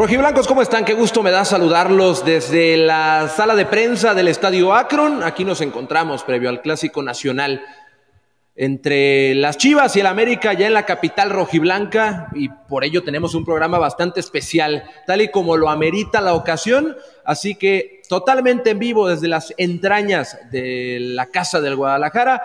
Rojiblancos, ¿cómo están? Qué gusto me da saludarlos desde la sala de prensa del Estadio Akron. Aquí nos encontramos previo al Clásico Nacional entre las Chivas y el América ya en la capital rojiblanca y por ello tenemos un programa bastante especial, tal y como lo amerita la ocasión. Así que totalmente en vivo desde las entrañas de la Casa del Guadalajara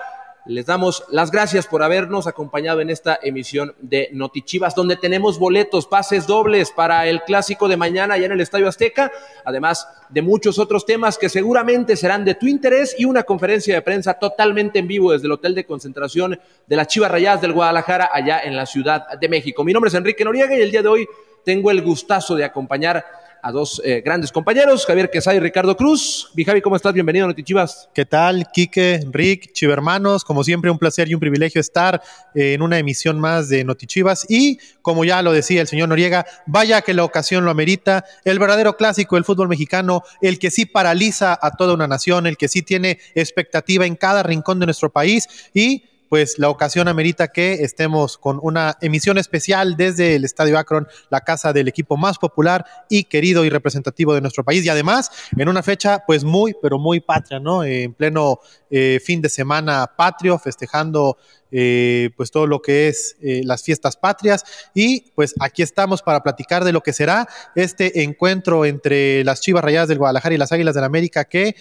les damos las gracias por habernos acompañado en esta emisión de Notichivas, donde tenemos boletos, pases dobles para el clásico de mañana allá en el Estadio Azteca, además de muchos otros temas que seguramente serán de tu interés y una conferencia de prensa totalmente en vivo desde el Hotel de Concentración de las Chivas Rayadas del Guadalajara, allá en la Ciudad de México. Mi nombre es Enrique Noriega y el día de hoy tengo el gustazo de acompañar a dos eh, grandes compañeros, Javier Quesada y Ricardo Cruz. Mi Javi, ¿cómo estás? Bienvenido a Notichivas. ¿Qué tal, Quique, Rick, Chivermanos? Como siempre, un placer y un privilegio estar eh, en una emisión más de Notichivas. Y, como ya lo decía el señor Noriega, vaya que la ocasión lo amerita. El verdadero clásico del fútbol mexicano, el que sí paraliza a toda una nación, el que sí tiene expectativa en cada rincón de nuestro país y pues la ocasión amerita que estemos con una emisión especial desde el Estadio Akron, la casa del equipo más popular y querido y representativo de nuestro país. Y además, en una fecha pues muy, pero muy patria, ¿no? En pleno eh, fin de semana patrio, festejando eh, pues todo lo que es eh, las fiestas patrias y pues aquí estamos para platicar de lo que será este encuentro entre las Chivas Rayadas del Guadalajara y las Águilas del América que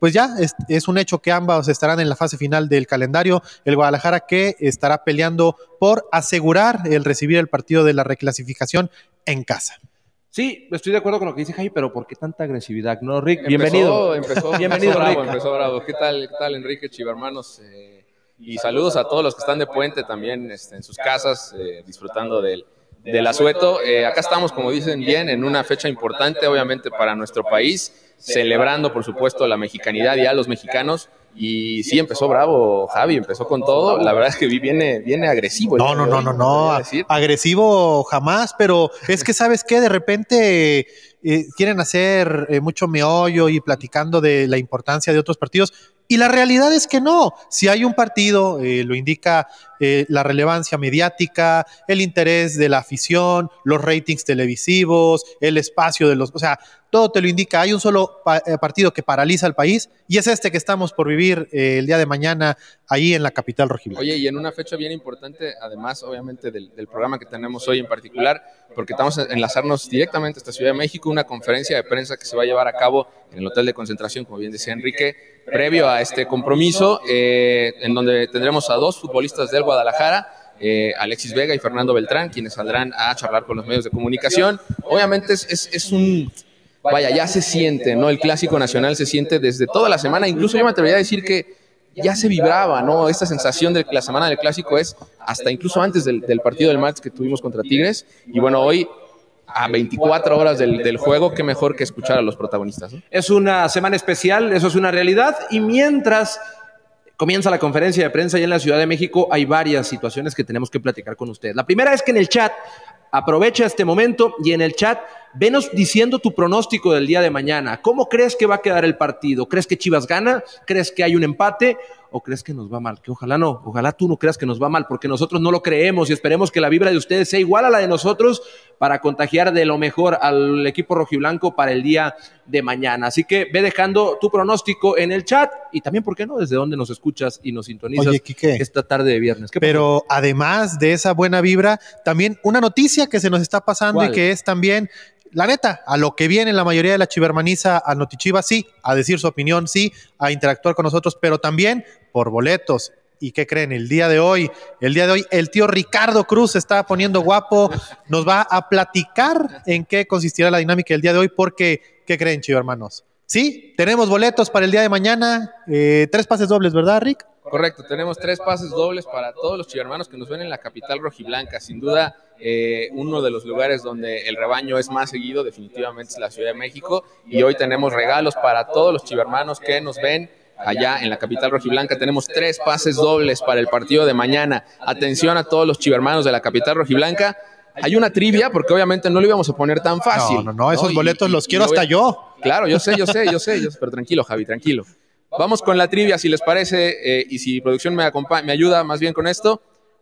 pues ya es, es, un hecho que ambas estarán en la fase final del calendario, el Guadalajara que estará peleando por asegurar el recibir el partido de la reclasificación en casa. Sí, estoy de acuerdo con lo que dice Jaime, pero ¿por qué tanta agresividad? No, Rick, empezó, bienvenido. Empezó, bienvenido, empezó bravo, empezó bravo. ¿Qué tal, qué tal Enrique Chivermanos? Eh, y saludos a todos los que están de puente también este, en sus casas, eh, disfrutando del, del asueto. Eh, acá estamos, como dicen bien, en una fecha importante, obviamente, para nuestro país, celebrando, por supuesto, la mexicanidad y a los mexicanos. Y sí, empezó bravo Javi, empezó con todo. La verdad es que viene, viene agresivo. No, no, no, no, no. Agresivo jamás, pero es que, ¿sabes qué? De repente eh, quieren hacer eh, mucho meollo y platicando de la importancia de otros partidos. Y la realidad es que no. Si hay un partido, eh, lo indica eh, la relevancia mediática, el interés de la afición, los ratings televisivos, el espacio de los... O sea, todo te lo indica. Hay un solo pa eh, partido que paraliza al país y es este que estamos por vivir eh, el día de mañana ahí en la capital rojiblanca. Oye, y en una fecha bien importante, además, obviamente, del, del, programa que tenemos hoy en particular, porque estamos a enlazarnos directamente a esta Ciudad de México, una conferencia de prensa que se va a llevar a cabo en el Hotel de Concentración, como bien decía Enrique, previo a este compromiso, eh, en donde tendremos a dos futbolistas del Guadalajara, eh, Alexis Vega y Fernando Beltrán, quienes saldrán a charlar con los medios de comunicación. Obviamente es, es, es, un, vaya, ya se siente, ¿no? El clásico nacional se siente desde toda la semana, incluso yo me atrevería a decir que ya se vibraba, ¿no? Esta sensación de la semana del clásico es hasta incluso antes del, del partido del martes que tuvimos contra Tigres. Y bueno, hoy a 24 horas del, del, juego, qué mejor que escuchar a los protagonistas. Es una semana especial, eso es una realidad, y mientras comienza la conferencia de prensa ya en la Ciudad de México, hay varias situaciones que tenemos que platicar con ustedes. La primera es que en el chat, aprovecha este momento y en el chat, venos diciendo tu pronóstico del día de mañana. ¿Cómo crees que va a quedar el partido? ¿Crees que Chivas gana? ¿Crees que hay un empate? ¿O crees que nos va mal? Que ojalá no, ojalá tú no creas que nos va mal, porque nosotros no lo creemos y esperemos que la vibra de ustedes sea igual a la de nosotros para contagiar de lo mejor al equipo rojiblanco para el día de mañana. Así que ve dejando tu pronóstico en el chat y también, ¿por qué no? Desde dónde nos escuchas y nos sintonizas Oye, Quique, esta tarde de viernes. Pero además de esa buena vibra, también una noticia que se nos está pasando ¿Cuál? y que es también la neta, a lo que viene la mayoría de la chivermaniza a Notichiva, sí, a decir su opinión, sí, a interactuar con nosotros, pero también por boletos. ¿Y qué creen? El día de hoy, el día de hoy, el tío Ricardo Cruz se está poniendo guapo, nos va a platicar en qué consistirá la dinámica del día de hoy, porque, ¿qué creen, chivo hermanos? Sí, tenemos boletos para el día de mañana, eh, tres pases dobles, ¿verdad, Rick? Correcto, tenemos tres pases dobles para todos los chivermanos que nos ven en la capital rojiblanca. Sin duda, eh, uno de los lugares donde el rebaño es más seguido definitivamente es la Ciudad de México y hoy tenemos regalos para todos los chivermanos que nos ven allá en la capital rojiblanca. Tenemos tres pases dobles para el partido de mañana. Atención a todos los chivermanos de la capital rojiblanca. Hay una trivia porque obviamente no lo íbamos a poner tan fácil. No, no, no, esos ¿no? boletos y, los y, quiero y hasta yo. Claro, yo sé, yo sé, yo sé, yo sé, pero tranquilo, Javi, tranquilo. Vamos con la trivia, si les parece, eh, y si producción me, me ayuda más bien con esto.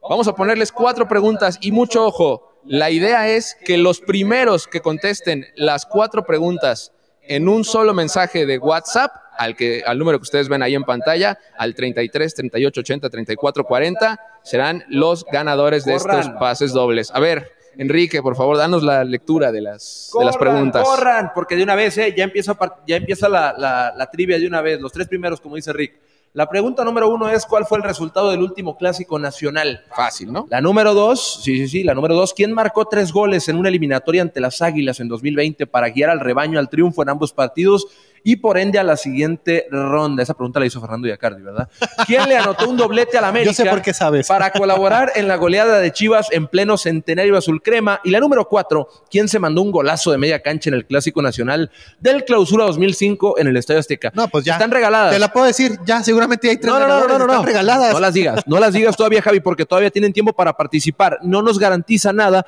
Vamos a ponerles cuatro preguntas y mucho ojo. La idea es que los primeros que contesten las cuatro preguntas en un solo mensaje de WhatsApp, al, que, al número que ustedes ven ahí en pantalla, al 33 38 80 34 40, serán los ganadores de estos pases dobles. A ver, Enrique, por favor, danos la lectura de las, de las preguntas. Corran, porque de una vez eh, ya empieza, ya empieza la, la, la trivia de una vez, los tres primeros, como dice Rick. La pregunta número uno es cuál fue el resultado del último clásico nacional. Fácil, ¿no? La número dos, sí, sí, sí, la número dos, ¿quién marcó tres goles en una eliminatoria ante las Águilas en 2020 para guiar al rebaño al triunfo en ambos partidos? Y por ende a la siguiente ronda. Esa pregunta la hizo Fernando Yacardi, ¿verdad? ¿Quién le anotó un doblete a la América? Yo sé por qué sabes. Para colaborar en la goleada de Chivas en pleno centenario azul crema. Y la número cuatro, ¿quién se mandó un golazo de media cancha en el Clásico Nacional del Clausura 2005 en el Estadio Azteca? No, pues ya. Están regaladas. Te la puedo decir, ya seguramente hay tres no, no, no, no, no, están regaladas. No las digas, no las digas todavía, Javi, porque todavía tienen tiempo para participar. No nos garantiza nada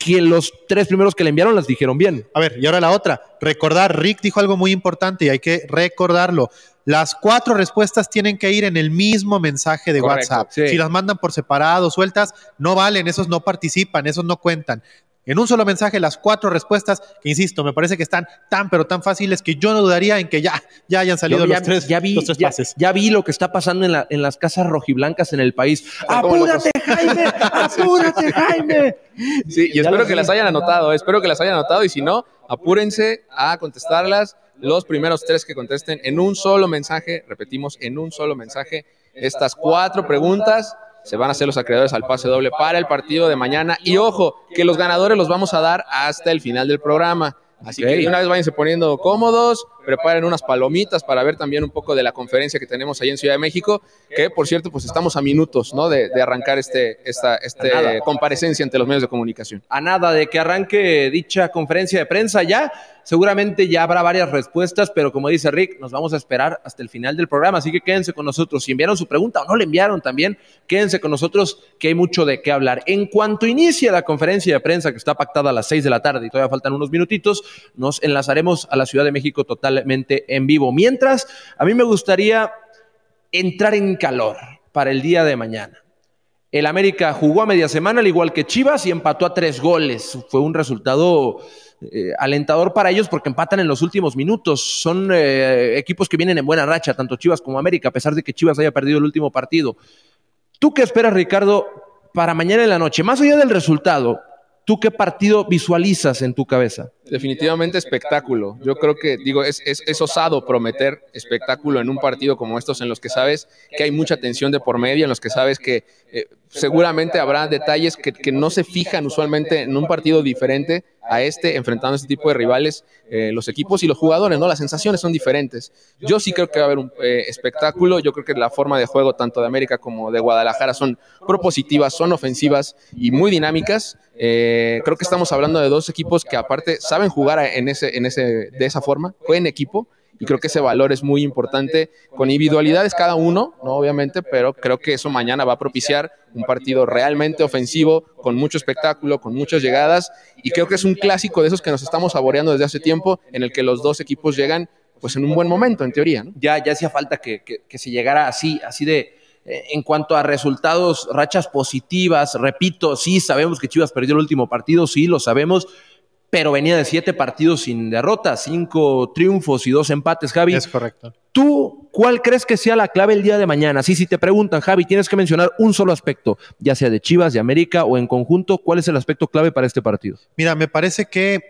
que los tres primeros que le enviaron las dijeron bien. A ver, y ahora la otra. Recordar, Rick dijo algo muy importante y hay que recordarlo. Las cuatro respuestas tienen que ir en el mismo mensaje de Correcto, WhatsApp. sí. Si las mandan por separado, sueltas, no valen, esos no participan, esos no cuentan. En un solo mensaje, las cuatro respuestas, que insisto, me parece que están tan, pero tan fáciles que yo no dudaría en que ya, ya hayan salido Yo los tres, ya vi, los tres ya- pases. ya vi lo que está pasando en, la- en las casas rojiblancas en el país. ¡Apúrate, Jaime! ¡Apúrate, Jaime! Sí, y Ya espero que las hayan anotado, espero que las hayan anotado y si no, apúrense a contestarlas. Los primeros tres que contesten en un solo mensaje, repetimos, en un solo mensaje, estas cuatro preguntas se van a hacer los acreedores al pase doble para el partido de mañana. Y ojo, que los ganadores los vamos a dar hasta el final del programa. Así que una vez váyanse poniendo cómodos, preparen unas palomitas para ver también un poco de la conferencia que tenemos ahí en Ciudad de México, que por cierto, pues estamos a minutos ¿no? de, de arrancar este, esta este Nada. comparecencia ante los medios de comunicación. A nada de que arranque dicha conferencia de prensa ya, seguramente ya habrá varias respuestas, pero como dice Rick, nos vamos a esperar hasta el final del programa, así que quédense con nosotros. Si enviaron su pregunta o no le enviaron también, quédense con nosotros que hay mucho de qué hablar. En cuanto inicie la conferencia de prensa que está pactada a las 6 de la tarde y todavía faltan unos minutitos, nos enlazaremos a la Ciudad de México en vivo. Mientras, a mí me gustaría entrar en calor para el día de mañana. El América jugó a media semana, al igual que Chivas, y empató a tres goles. Fue un resultado eh, alentador para ellos porque empatan en los últimos minutos. Son eh, equipos que vienen en buena racha, tanto Chivas como América, a pesar de que Chivas haya perdido el último partido. ¿Tú qué esperas, Ricardo, para mañana en la noche? Más allá del resultado, ¿tú qué partido visualizas en tu cabeza? Definitivamente espectáculo. Yo creo que, digo, es, es, es osado prometer espectáculo en un partido como estos en los que sabes que hay mucha tensión de por medio, en los que sabes que eh, seguramente habrá detalles que, que no se fijan usualmente en un partido diferente a este, enfrentando a este tipo de rivales, eh, los equipos y los jugadores, ¿no? Las sensaciones son diferentes. Yo sí creo que va a haber un eh, espectáculo, yo creo que la forma de juego tanto de América como de Guadalajara son propositivas, son ofensivas y muy dinámicas. Creo que estamos hablando de dos equipos que aparte saben jugar en ese, en ese, de esa forma, juegan en equipo y creo que ese valor es muy importante con individualidades cada uno, no obviamente, pero creo que eso mañana va a propiciar un partido realmente ofensivo, con mucho espectáculo, con muchas llegadas y creo que es un clásico de esos que nos estamos saboreando desde hace tiempo en el que los dos equipos llegan pues en un buen momento en teoría, ¿no? ya, ya hacía falta que, que- que se llegara así, así de, eh, en cuanto a resultados, rachas positivas, repito, sí, sabemos que Chivas perdió el último partido, sí, lo sabemos, pero venía de siete partidos sin derrota, cinco triunfos y dos empates, Javi. Es correcto. ¿Tú cuál crees que sea la clave el día de mañana? Sí, si te preguntan, Javi, tienes que mencionar un solo aspecto, ya sea de Chivas, de América o en conjunto, ¿cuál es el aspecto clave para este partido? Mira, me parece que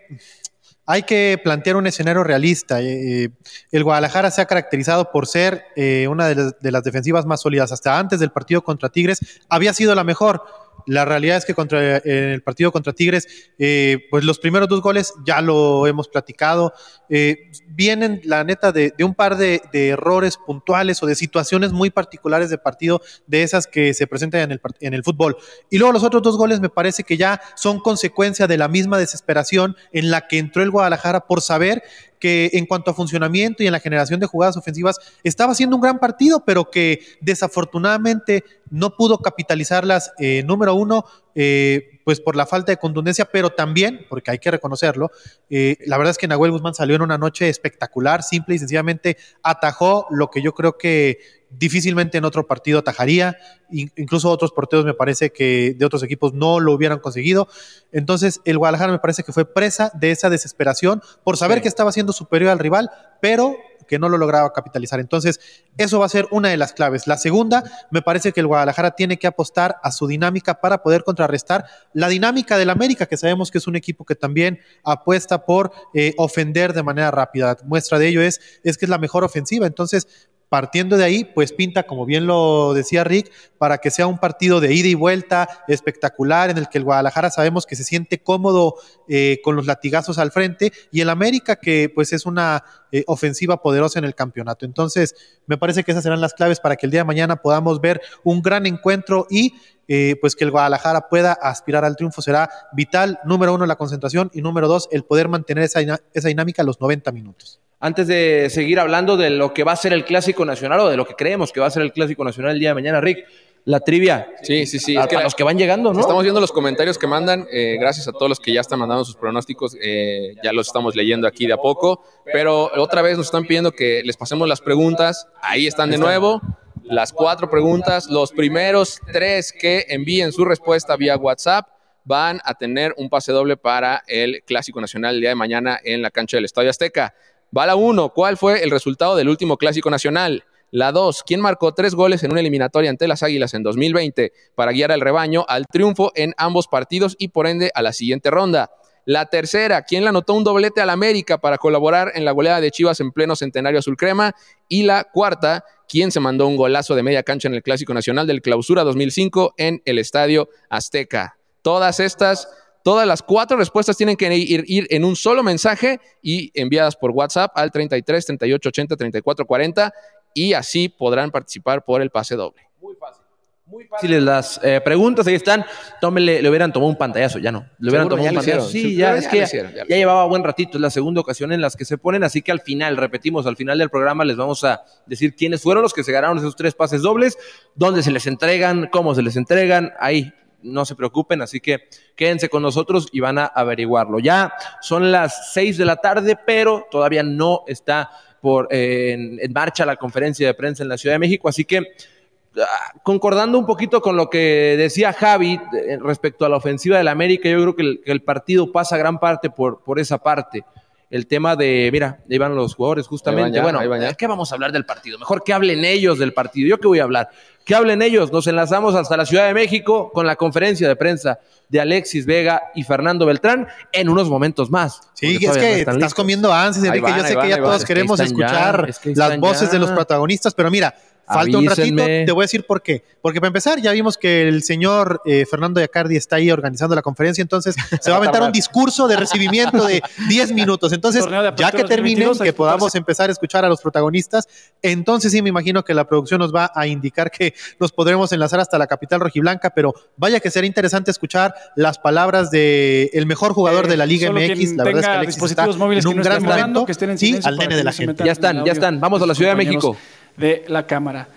hay que plantear un escenario realista. Eh, el Guadalajara se ha caracterizado por ser eh, una de las, de las defensivas más sólidas. Hasta antes del partido contra Tigres había sido la mejor. La realidad es que contra, en el partido contra Tigres, eh, pues los primeros dos goles ya lo hemos platicado. eh, vienen, la neta, de, un par de, errores puntuales o de situaciones muy particulares de partido, de esas que se presentan en el, en el fútbol. Y luego los otros dos goles me parece que ya son consecuencia de la misma desesperación en la que entró el Guadalajara por saber que en cuanto a funcionamiento y en la generación de jugadas ofensivas estaba haciendo un gran partido, pero que desafortunadamente no pudo capitalizarlas, eh, número uno, eh, pues por la falta de contundencia, pero también, porque hay que reconocerlo, eh, la verdad es que Nahuel Guzmán salió en una noche espectacular, simple y sencillamente atajó lo que yo creo que difícilmente en otro partido atajaría, incluso otros porteros me parece que de otros equipos no lo hubieran conseguido. Entonces, el Guadalajara me parece que fue presa de esa desesperación por saber que estaba siendo superior al rival, pero que no lo lograba capitalizar. Entonces, eso va a ser una de las claves. La segunda, me parece que el Guadalajara tiene que apostar a su dinámica para poder contrarrestar la dinámica del América, que sabemos que es un equipo que también apuesta por eh, ofender de manera rápida. Muestra de ello es, es que es la mejor ofensiva. Entonces, Partiendo de ahí, pues pinta, como bien lo decía Rick, para que sea un partido de ida y vuelta espectacular en el que el Guadalajara sabemos que se siente cómodo eh, con los latigazos al frente y el América que pues es una eh, ofensiva poderosa en el campeonato. Entonces, me parece que esas serán las claves para que el día de mañana podamos ver un gran encuentro y eh, pues que el Guadalajara pueda aspirar al triunfo será vital. Número uno, la concentración y número dos, el poder mantener esa, esa dinámica los 90 minutos antes de seguir hablando de lo que va a ser el Clásico Nacional o de lo que creemos que va a ser el Clásico Nacional el día de mañana, Rick, la trivia. Sí, sí, sí. A, los que van llegando, ¿no? Estamos viendo los comentarios que mandan. Eh, gracias a todos los que ya están mandando sus pronósticos. Eh, ya los estamos leyendo aquí de a poco. Pero otra vez nos están pidiendo que les pasemos las preguntas. Ahí están de nuevo. Las cuatro preguntas. Los primeros tres que envíen su respuesta vía WhatsApp van a tener un pase doble para el Clásico Nacional el día de mañana en la cancha del Estadio Azteca. Va la 1. ¿Cuál fue el resultado del último clásico nacional? La 2. ¿Quién marcó tres goles en una eliminatoria ante las Águilas en 2020 para guiar al rebaño al triunfo en ambos partidos y por ende a la siguiente ronda? La tercera, ¿quién le anotó un doblete al América para colaborar en la goleada de Chivas en pleno centenario azul crema? Y la cuarta, ¿quién se mandó un golazo de media cancha en el Clásico Nacional del Clausura 2005 en el Estadio Azteca? Todas estas Todas las cuatro respuestas tienen que ir, en un solo mensaje y enviadas por WhatsApp al 33 38 80 34 40 y así podrán participar por el pase doble. Muy fácil. Muy fáciles las eh, preguntas, ahí están. Tómenle, le hubieran tomado un pantallazo, ya no. Le hubieran tomado un pantallazo. Sí, ya, es que ya, llevaba buen ratito, es la segunda ocasión en las que se ponen, así que al final, repetimos, al final del programa les vamos a decir quiénes fueron los que se ganaron esos tres pases dobles, dónde se les entregan, cómo se les entregan, ahí no se preocupen, así que quédense con nosotros y van a averiguarlo. Ya son las seis de la tarde, pero todavía no está por, eh, en, marcha la conferencia de prensa en la Ciudad de México, así que ah, concordando un poquito con lo que decía Javi eh, respecto a la ofensiva del América, yo creo que el, partido pasa gran parte por, por esa parte el tema de, mira, ahí van los jugadores justamente. bueno, ¿qué vamos a hablar del partido? Mejor que hablen ellos del partido. ¿Yo qué voy a hablar? Que hablen ellos. Nos enlazamos hasta la Ciudad de México con la conferencia de prensa de Alexis Vega y Fernando Beltrán en unos momentos más. Sí, es que estás comiendo ansias, Enrique. Yo sé que ya todos queremos escuchar las voces de los protagonistas, pero mira, Falta un ratito, te voy a decir por qué. Porque para empezar, ya vimos que el señor eh, Fernando Yacardi está ahí organizando la conferencia, entonces se va a aventar un discurso de recibimiento de 10 minutos. Entonces, ya que termine, que podamos empezar a escuchar a los protagonistas, entonces sí me imagino que la producción nos va a indicar que nos podremos enlazar hasta la capital rojiblanca, pero vaya que será interesante escuchar las palabras del el mejor jugador de la Liga MX. La verdad es que Alexis está en un gran momento. Que estén en sí, al nene de la gente. Ya están, ya están. Vamos a la Ciudad de México de la Cámara.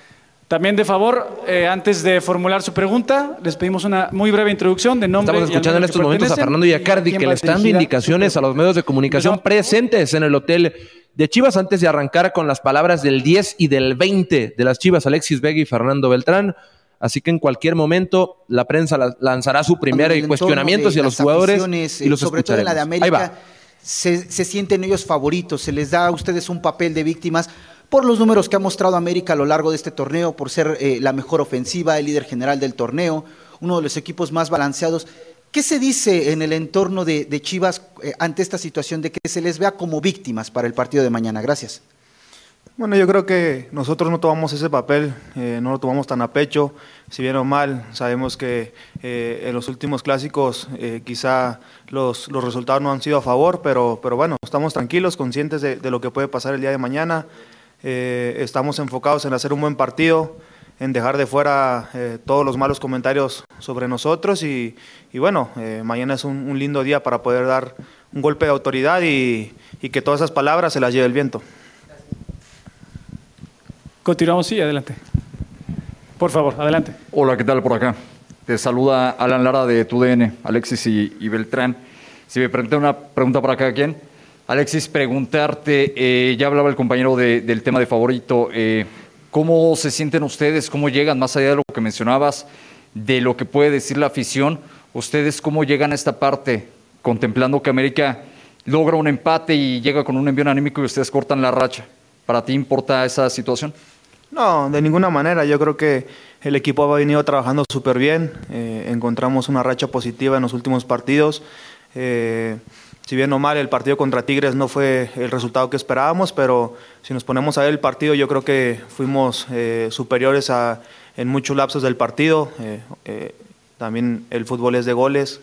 También, de favor, eh, antes de formular su pregunta, les pedimos una muy breve introducción de nombre. Estamos escuchando en estos momentos a Fernando Yacardi, que le está dando indicaciones a los medios de comunicación presentes en el hotel de Chivas antes de arrancar con las palabras del 10 y del 20 de las Chivas, Alexis Vega y Fernando Beltrán. Así que en cualquier momento la prensa lanzará su primer cuestionamiento hacia los jugadores y los sobre todo en la de América, se, se sienten ellos favoritos, se les da a ustedes un papel de víctimas por los números que ha mostrado América a lo largo de este torneo, por ser eh, la mejor ofensiva, el líder general del torneo, uno de los equipos más balanceados. ¿Qué se dice en el entorno de, Chivas eh, ante esta situación de que se les vea como víctimas para el partido de mañana? Gracias. Bueno, yo creo que nosotros no tomamos ese papel, eh, no lo tomamos tan a pecho, si bien o mal, sabemos que en los últimos clásicos quizá los, los, resultados no han sido a favor, pero, pero bueno, estamos tranquilos, conscientes de, de, lo que puede pasar el día de mañana. Eh, estamos enfocados en hacer un buen partido, en dejar de fuera eh, todos los malos comentarios sobre nosotros y, bueno, eh, mañana es un, lindo día para poder dar un golpe de autoridad y, que todas esas palabras se las lleve el viento. Continuamos, sí, adelante. Por favor, adelante. Hola, ¿qué tal por acá? Te saluda Alan Lara de TUDN, Alexis y, Beltrán. Si me permite una pregunta para cada quien. Alexis, preguntarte, eh, ya hablaba el compañero del tema de favorito, eh, ¿cómo se sienten ustedes? ¿Cómo llegan, más allá de lo que mencionabas, de lo que puede decir la afición? ¿Ustedes cómo llegan a esta parte, contemplando que América logra un empate y llega con un envío anímico y ustedes cortan la racha? ¿Para ti importa esa situación? No, de ninguna manera. Yo creo que el equipo ha venido trabajando súper bien. Eh, encontramos una racha positiva en los últimos partidos. Si bien o mal, el partido contra Tigres no fue el resultado que esperábamos, pero si nos ponemos a ver el partido, yo creo que fuimos eh, superiores a, en muchos lapsos del partido. también el fútbol es de goles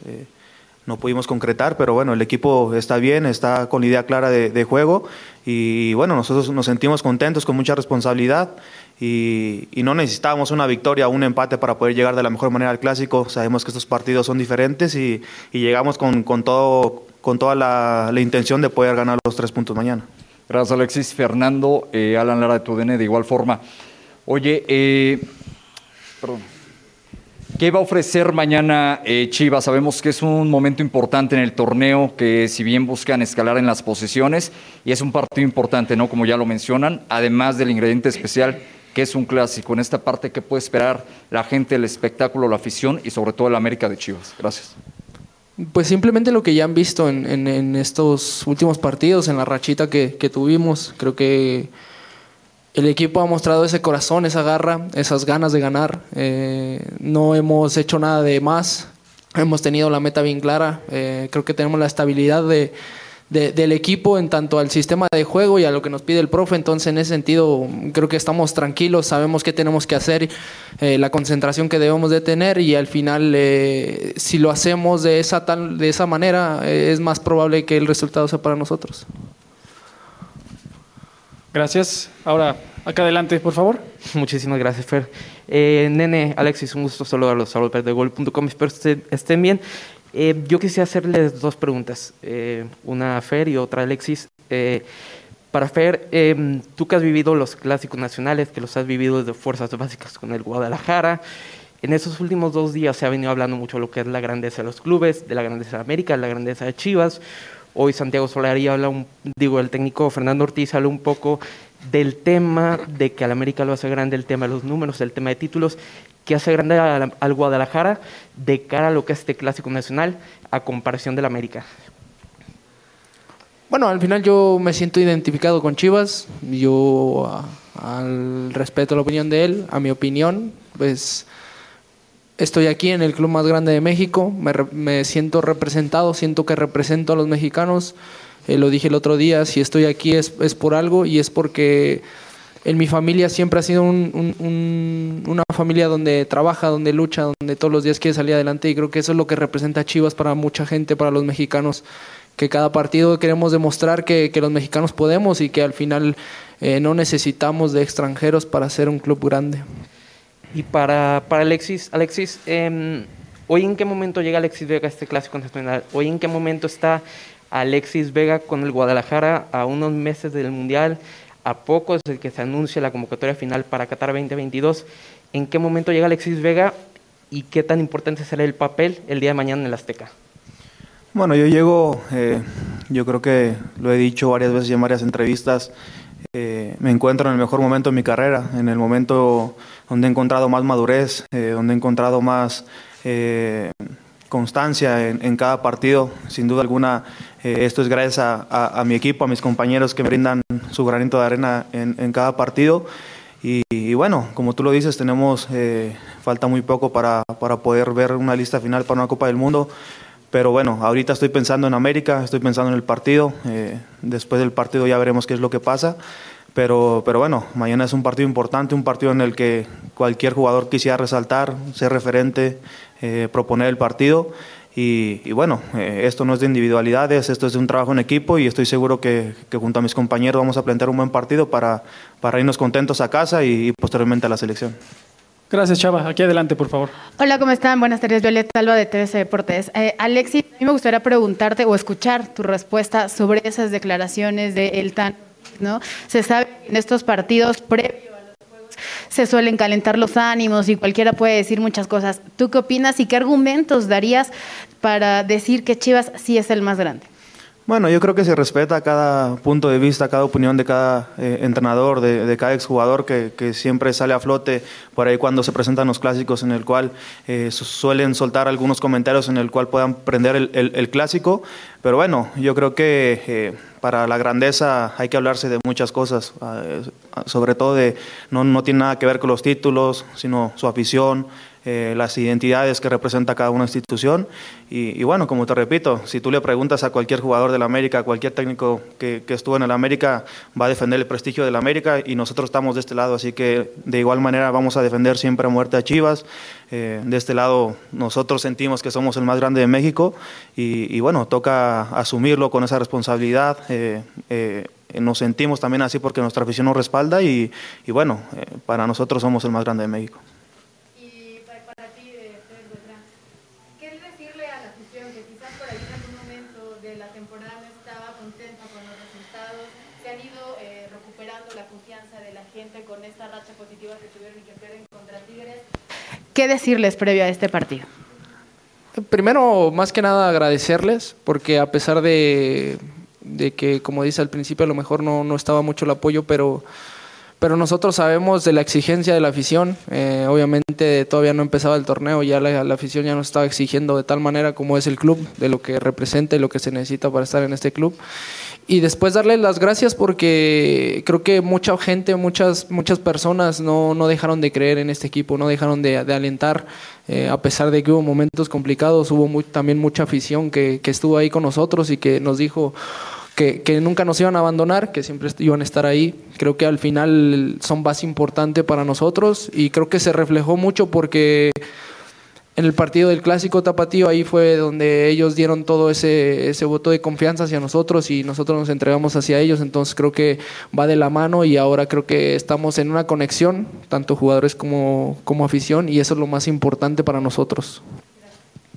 no pudimos concretar, pero bueno, el equipo está bien, está con la idea clara de, juego y bueno, nosotros nos sentimos contentos, con mucha responsabilidad y, no necesitábamos una victoria un empate para poder llegar de la mejor manera al clásico. Sabemos que estos partidos son diferentes y, llegamos con, todo, con toda la, intención de poder ganar los tres puntos mañana. Gracias Alexis. Fernando, eh, Alan Lara de Tudene, de igual forma. Oye, eh, perdón. ¿Qué va a ofrecer mañana eh, Chivas? Sabemos que es un momento importante en el torneo, que si bien buscan escalar en las posiciones, y es un partido importante, ¿no? Como ya lo mencionan, además del ingrediente especial que es un clásico. En esta parte, ¿qué puede esperar la gente, el espectáculo, la afición y sobre todo el América de Chivas? Gracias. Pues simplemente lo que ya han visto en, estos últimos partidos, en la rachita que tuvimos, creo que el equipo ha mostrado ese corazón, esa garra, esas ganas de ganar. Eh, no hemos hecho nada de más. Hemos tenido la meta bien clara. Eh, creo que tenemos la estabilidad de, del equipo en tanto al sistema de juego y a lo que nos pide el profe. Entonces, en ese sentido, creo que estamos tranquilos, sabemos qué tenemos que hacer, eh, la concentración que debemos de tener y al final, si lo hacemos de esa, tal, de esa manera, es más probable que el resultado sea para nosotros. Gracias. Ahora, acá adelante, por favor. Muchísimas gracias, Fer. Eh, nene, Alexis, un gusto saludarlos a gol.com. Espero que estén bien. Eh, yo quisiera hacerles dos preguntas, eh, una a Fer y otra a Alexis. para Fer, tú que has vivido los clásicos nacionales, que los has vivido desde fuerzas básicas con el Guadalajara, en esos últimos dos días se ha venido hablando mucho de lo que es la grandeza de los clubes, de la grandeza de América, de la grandeza de Chivas. Hoy Santiago Solari habla, un, digo, el técnico Fernando Ortiz habla un poco del tema de que al América lo hace grande, el tema de los números, el tema de títulos, que hace grande al, Guadalajara de cara a lo que es este clásico nacional a comparación del América. Bueno, al final yo me siento identificado con Chivas, yo al respeto a la opinión de él, a mi opinión, pues Estoy aquí en el club más grande de México, me, siento representado, siento que represento a los mexicanos. Eh, lo dije el otro día, si estoy aquí es, por algo y es porque en mi familia siempre ha sido una familia donde trabaja, donde lucha, donde todos los días quiere salir adelante y creo que eso es lo que representa Chivas para mucha gente, para los mexicanos, que cada partido queremos demostrar que, los mexicanos podemos y que al final eh, no necesitamos de extranjeros para ser un club grande. Y para, para Alexis, Alexis, eh, ¿hoy en qué momento llega Alexis Vega a este clásico nacional? ¿Hoy en qué momento está Alexis Vega con el Guadalajara a unos meses del Mundial? A poco desde que se anuncia la convocatoria final para Qatar 2022. ¿En qué momento llega Alexis Vega y qué tan importante será el papel el día de mañana en el Azteca? Bueno, yo llego, eh, yo creo que lo he dicho varias veces en varias entrevistas, eh, me encuentro en el mejor momento de mi carrera, en el momento donde he encontrado más madurez, eh, donde he encontrado más constancia en, cada partido. Sin duda alguna, esto es gracias a, mi equipo, a mis compañeros que me brindan su granito de arena en, cada partido. Y, bueno, como tú lo dices, tenemos, falta muy poco para, para poder ver una lista final para una Copa del Mundo. Pero bueno, ahorita estoy pensando en América, estoy pensando en el partido. Eh, después del partido ya veremos qué es lo que pasa. Pero, pero bueno, mañana es un partido importante, un partido en el que cualquier jugador quisiera resaltar, ser referente, eh, proponer el partido. Y, bueno, eh, esto no es de individualidades, esto es de un trabajo en equipo y estoy seguro que, junto a mis compañeros vamos a plantear un buen partido para, para irnos contentos a casa y posteriormente a la selección. Gracias, Chava. Aquí adelante, por favor. Hola, ¿cómo están? Buenas tardes, Violeta Alba de TVC Deportes. Eh, Alexis, a mí me gustaría preguntarte o escuchar tu respuesta sobre esas declaraciones de El Tan, ¿no? Se sabe que en estos partidos previos se suelen calentar los ánimos y cualquiera puede decir muchas cosas. ¿Tú qué opinas y qué argumentos darías para decir que Chivas sí es el más grande? Bueno, yo creo que se respeta cada punto de vista, cada opinión de cada eh, entrenador, de, cada exjugador que, que siempre sale a flote por ahí cuando se presentan los clásicos en el cual eh, suelen soltar algunos comentarios en el cual puedan prender el, clásico. Pero bueno, yo creo que eh, para la grandeza hay que hablarse de muchas cosas, sobre todo de no, no tiene nada que ver con los títulos, sino su afición, eh, las identidades que representa cada una institución. Y, bueno, como te repito, si tú le preguntas a cualquier jugador del América, a cualquier técnico que, estuvo en el América, va a defender el prestigio del América y nosotros estamos de este lado, así que de igual manera vamos a defender siempre a muerte a Chivas. Eh, de este lado nosotros sentimos que somos el más grande de México y, bueno, toca asumirlo con esa responsabilidad. Eh, nos sentimos también así porque nuestra afición nos respalda y, y bueno, para nosotros somos el más grande de México. ¿Qué decirles previo a este partido? Primero, más que nada agradecerles, porque a pesar de, que, como dice al principio, a lo mejor no, no estaba mucho el apoyo, pero pero nosotros sabemos de la exigencia de la afición. Eh, obviamente todavía no empezaba el torneo, ya la, afición ya nos estaba exigiendo de tal manera como es el club, de lo que representa y lo que se necesita para estar en este club. Y después darles las gracias porque creo que mucha gente, muchas, muchas personas no, no dejaron de creer en este equipo, no dejaron de, alentar, eh, a pesar de que hubo momentos complicados, hubo también mucha afición que, que estuvo ahí con nosotros y que nos dijo que, nunca nos iban a abandonar, que siempre iban a estar ahí. Creo que al final son base importante para nosotros y creo que se reflejó mucho porque en el partido del clásico tapatío ahí fue donde ellos dieron todo ese, ese voto de confianza hacia nosotros y nosotros nos entregamos hacia ellos, entonces creo que va de la mano y ahora creo que estamos en una conexión, tanto jugadores como, como afición, y eso es lo más importante para nosotros.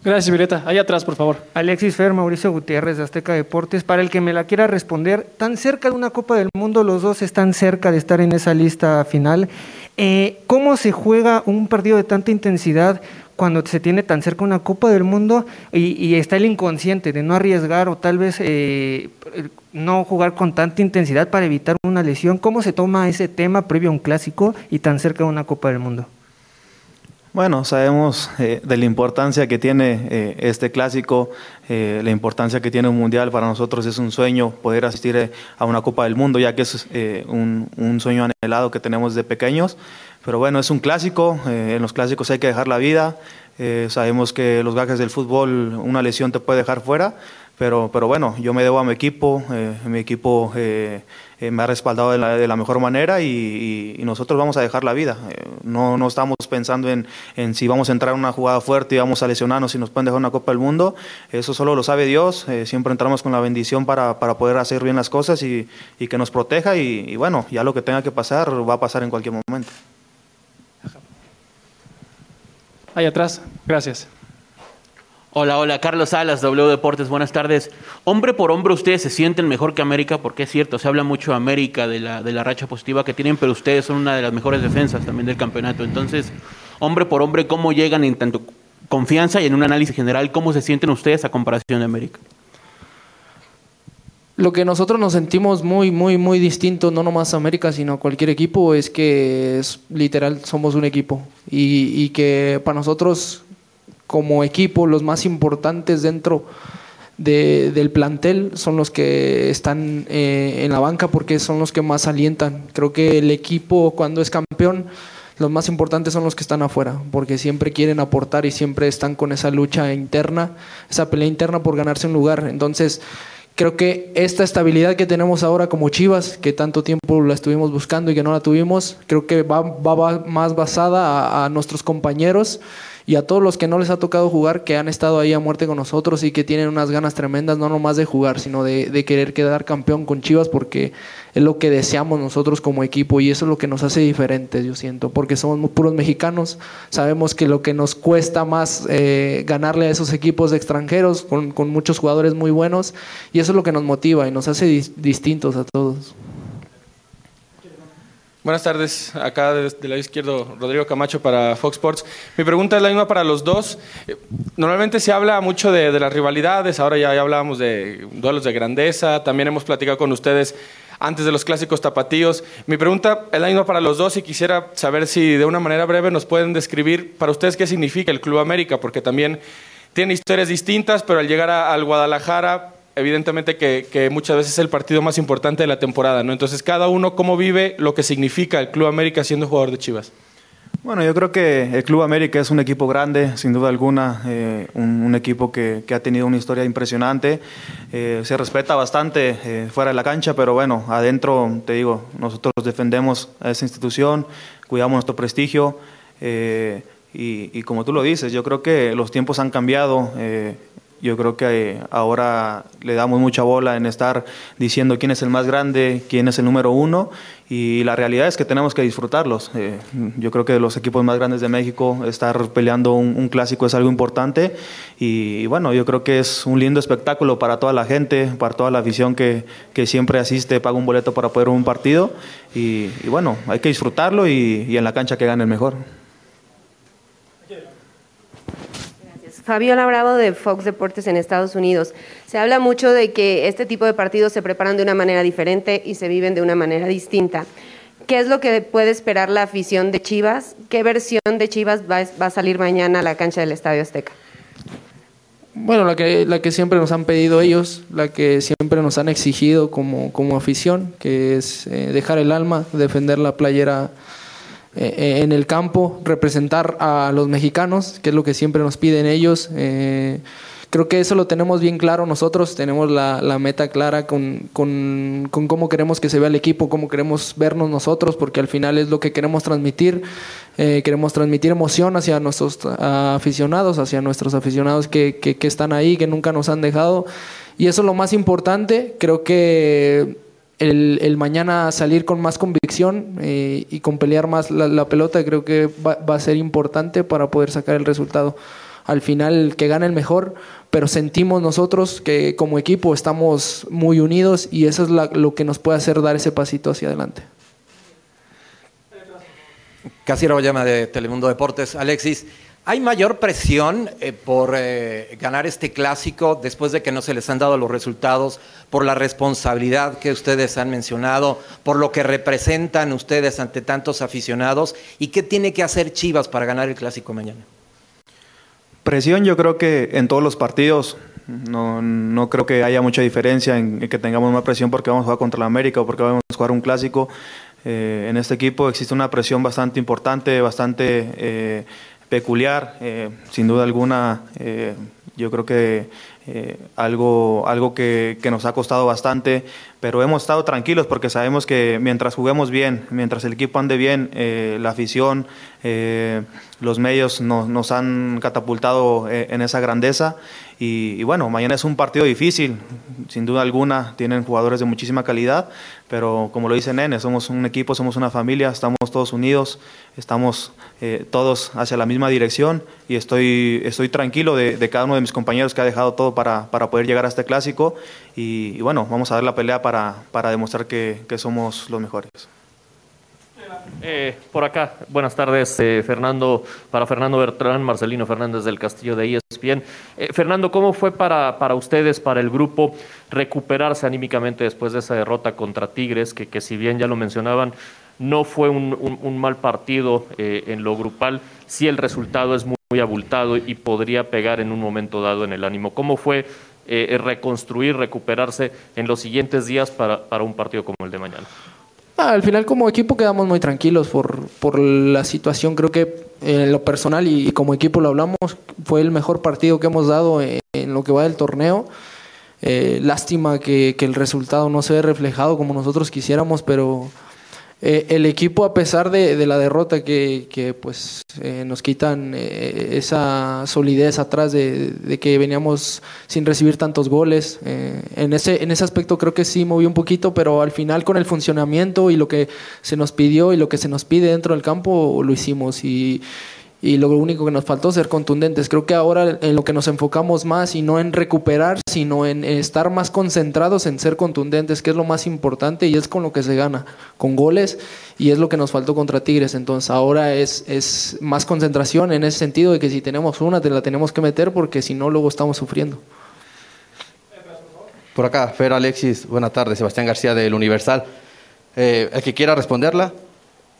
Gracias, Violeta. Allá atrás, por favor. Alexis Fer, Mauricio Gutiérrez de Azteca Deportes. Para el que me la quiera responder, tan cerca de una Copa del Mundo, los dos están cerca de estar en esa lista final. Eh, ¿Cómo se juega un partido de tanta intensidad cuando se tiene tan cerca una Copa del Mundo y, está el inconsciente de no arriesgar o tal vez eh, no jugar con tanta intensidad para evitar una lesión? ¿Cómo se toma ese tema previo a un clásico y tan cerca de una Copa del Mundo? Bueno, sabemos eh, de la importancia que tiene eh, este clásico, eh, la importancia que tiene un mundial. Para nosotros es un sueño poder asistir a una Copa del Mundo, ya que es un, un, sueño anhelado que tenemos de pequeños. Pero bueno, es un clásico, en los clásicos hay que dejar la vida. sabemos que los gajes del fútbol, una lesión te puede dejar fuera, pero, pero bueno, yo me debo a mi equipo, mi equipo eh, me ha respaldado de la, de la mejor manera y, nosotros vamos a dejar la vida. Eh, no, no estamos pensando en, en, si vamos a entrar en una jugada fuerte y vamos a lesionarnos si nos pueden dejar una Copa del Mundo. Eso solo lo sabe Dios. Eh, siempre entramos con la bendición para, para, poder hacer bien las cosas y, y que nos proteja y, y bueno, ya lo que tenga que pasar va a pasar en cualquier momento. Ahí atrás, gracias. Hola, hola, Carlos Salas, W Deportes, buenas tardes. Hombre por hombre, ustedes se sienten mejor que América, porque es cierto, se habla mucho de América, de la, de la racha positiva que tienen, pero ustedes son una de las mejores defensas también del campeonato. Entonces, hombre por hombre, ¿cómo llegan en tanto confianza y en un análisis general, cómo se sienten ustedes a comparación de América? Lo que nosotros nos sentimos muy, muy, muy distinto, no nomás América, sino cualquier equipo, es que es literal somos un equipo y, y que para nosotros como equipo, los más importantes dentro del plantel son los que están eh, en la banca porque son los que más alientan. Creo que el equipo cuando es campeón, los más importantes son los que están afuera, porque siempre quieren aportar y siempre están con esa lucha interna, esa pelea interna por ganarse un lugar. Entonces, creo que esta estabilidad que tenemos ahora como Chivas, que tanto tiempo la estuvimos buscando y que no la tuvimos, creo que va, va, más basada a nuestros compañeros y a todos los que no les ha tocado jugar, que han estado ahí a muerte con nosotros y que tienen unas ganas tremendas, no nomás de jugar, sino de, querer quedar campeón con Chivas, porque es lo que deseamos nosotros como equipo y eso es lo que nos hace diferentes, yo siento, porque somos puros mexicanos, sabemos que lo que nos cuesta más eh, ganarle a esos equipos extranjeros, con, muchos jugadores muy buenos, y eso es lo que nos motiva y nos hace distintos a todos. Buenas tardes, acá desde el lado izquierdo Rodrigo Camacho para Fox Sports. Mi pregunta es la misma para los dos. Eh, Normalmente se habla mucho de, de las rivalidades, ahora ya, hablábamos de duelos de grandeza, también hemos platicado con ustedes antes de los clásicos tapatíos. Mi pregunta es la misma para los dos y quisiera saber si de una manera breve nos pueden describir para ustedes qué significa el Club América, porque también tiene historias distintas, pero al llegar al Guadalajara evidentemente que, que muchas veces es el partido más importante de la temporada, ¿no? Entonces, cada uno cómo vive lo que significa el Club América siendo jugador de Chivas. Bueno, yo creo que el Club América es un equipo grande, sin duda alguna, eh, un, equipo que, ha tenido una historia impresionante. Eh, se respeta bastante eh, fuera de la cancha, pero bueno, adentro, te digo, nosotros defendemos a esa institución, cuidamos nuestro prestigio. y, como tú lo dices, yo creo que los tiempos han cambiado. Yo creo que eh, ahora le damos mucha bola en estar diciendo quién es el más grande, quién es el número uno, y la realidad es que tenemos que disfrutarlos. Eh, yo creo que de los equipos más grandes de México, estar peleando un, un clásico es algo importante, y, bueno, yo creo que es un lindo espectáculo para toda la gente, para toda la afición que, que siempre asiste, paga un boleto para poder un partido, y, bueno, hay que disfrutarlo y en la cancha que gane el mejor. Fabiola Bravo de Fox Deportes en Estados Unidos. Se habla mucho de que este tipo de partidos se preparan de una manera diferente y se viven de una manera distinta. ¿Qué es lo que puede esperar la afición de Chivas? ¿Qué versión de Chivas va, a salir mañana a la cancha del Estadio Azteca? Bueno, la que, la que siempre nos han pedido ellos, la que siempre nos han exigido como, como afición, que es eh, dejar el alma, defender la playera eh, en el campo, representar a los mexicanos, que es lo que siempre nos piden ellos. Eh, creo que eso lo tenemos bien claro nosotros, tenemos la, la meta clara con, con, con cómo queremos que se vea el equipo, cómo queremos vernos nosotros, porque al final es lo que queremos transmitir. Eh, queremos transmitir emoción hacia nuestros aficionados, hacia nuestros aficionados que, que, que están ahí, que nunca nos han dejado. Y eso es lo más importante. Creo que el, mañana salir con más convicción eh, y con pelear más la, pelota, creo que va, a ser importante para poder sacar el resultado. Al final, que gane el mejor, pero sentimos nosotros que como equipo estamos muy unidos y eso es la, lo que nos puede hacer dar ese pasito hacia adelante. Casiero llama de Telemundo Deportes. Alexis, ¿hay mayor presión eh, por eh, ganar este clásico después de que no se les han dado los resultados, por la responsabilidad que ustedes han mencionado, por lo que representan ustedes ante tantos aficionados? ¿Y qué tiene que hacer Chivas para ganar el clásico mañana? Presión yo creo que en todos los partidos, no, no creo que haya mucha diferencia en, que tengamos más presión porque vamos a jugar contra la América o porque vamos a jugar un clásico. Eh, en este equipo existe una presión bastante importante, bastante peculiar, eh, sin duda alguna. yo creo que algo, algo que, que, nos ha costado bastante, pero hemos estado tranquilos porque sabemos que mientras juguemos bien, mientras el equipo ande bien, la afición, los medios nos, nos han catapultado en esa grandeza. Y, y, bueno, mañana es un partido difícil, sin duda alguna, tienen jugadores de muchísima calidad, pero como lo dice Nene, somos un equipo, somos una familia, estamos todos unidos, estamos eh, todos hacia la misma dirección y estoy, estoy tranquilo de, de, cada uno de mis compañeros que ha dejado todo para, para poder llegar a este clásico y, bueno, vamos a dar la pelea para, para demostrar que, que somos los mejores. Eh, por acá, buenas tardes, eh, Fernando, para Fernando Bertrán, Marcelino Fernández del Castillo de ESPN. Eh, Fernando, ¿cómo fue para, para ustedes, para el grupo, recuperarse anímicamente después de esa derrota contra Tigres, que, que si bien ya lo mencionaban, no fue un, un, mal partido eh, en lo grupal, sí el resultado es muy, muy, abultado y podría pegar en un momento dado en el ánimo. ¿Cómo fue eh, reconstruir, recuperarse en los siguientes días para, para un partido como el de mañana? Ah, al final como equipo quedamos muy tranquilos por, por la situación. Creo que en lo personal y, y, como equipo lo hablamos, fue el mejor partido que hemos dado en, en lo que va del torneo. Eh, lástima que, que, el resultado no se ve reflejado como nosotros quisiéramos, pero eh, el equipo a pesar de, de la derrota que, que pues eh, nos quitan eh, esa solidez atrás de, de, que veníamos sin recibir tantos goles eh, en ese en ese aspecto creo que sí movió un poquito pero al final con el funcionamiento y lo que se nos pidió y lo que se nos pide dentro del campo lo hicimos. Y y lo único que nos faltó ser contundentes. Creo que ahora en lo que nos enfocamos más y no en recuperar, sino en estar más concentrados en ser contundentes, que es lo más importante y es con lo que se gana, con goles y es lo que nos faltó contra Tigres. Entonces ahora es, es más concentración en ese sentido de que si tenemos una, te la tenemos que meter porque si no, luego estamos sufriendo. Por acá, Fer Alexis, buenas tardes, Sebastián García del Universal. Eh, el que quiera responderla,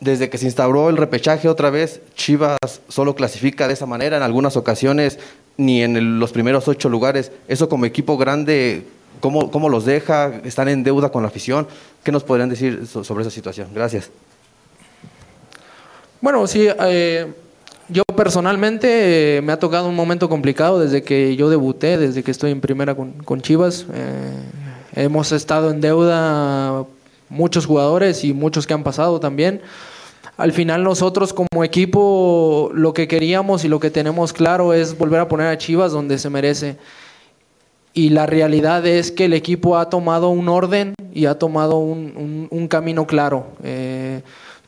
desde que se instauró el repechaje otra vez, Chivas solo clasifica de esa manera, en algunas ocasiones ni en los primeros ocho lugares. Eso como equipo grande, ¿cómo, ¿cómo los deja? ¿Están en deuda con la afición? ¿Qué nos podrían decir so- sobre esa situación? Gracias. Bueno, sí, eh, yo personalmente eh, me ha tocado un momento complicado desde que yo debuté, desde que estoy en primera con, con Chivas. Eh, hemos estado en deuda muchos jugadores y muchos que han pasado también. Al final nosotros como equipo lo que queríamos y lo que tenemos claro es volver a poner a Chivas donde se merece. Y la realidad es que el equipo ha tomado un orden y ha tomado un, un- camino claro. Eh,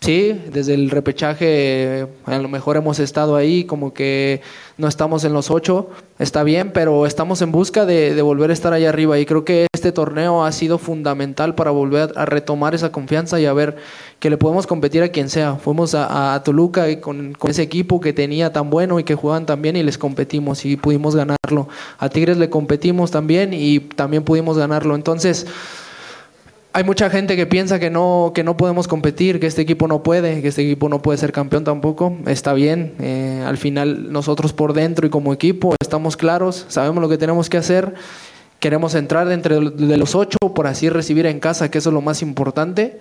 sí, desde el repechaje eh, a lo mejor hemos estado ahí, como que no estamos en los ocho, está bien, pero estamos en busca de, de volver a estar allá arriba. Y creo que este torneo ha sido fundamental para volver a retomar esa confianza y a ver que le podemos competir a quien sea. Fuimos a, a Toluca y con, ese equipo que tenía tan bueno y que jugaban tan bien y les competimos y pudimos ganarlo. A Tigres le competimos también y también pudimos ganarlo. Entonces, hay mucha gente que piensa que no, que no podemos competir, que este equipo no puede, que este equipo no puede ser campeón tampoco. Está bien, eh, al final nosotros por dentro y como equipo estamos claros, sabemos lo que tenemos que hacer. Queremos entrar entre de los ocho, por así recibir en casa, que eso es lo más importante.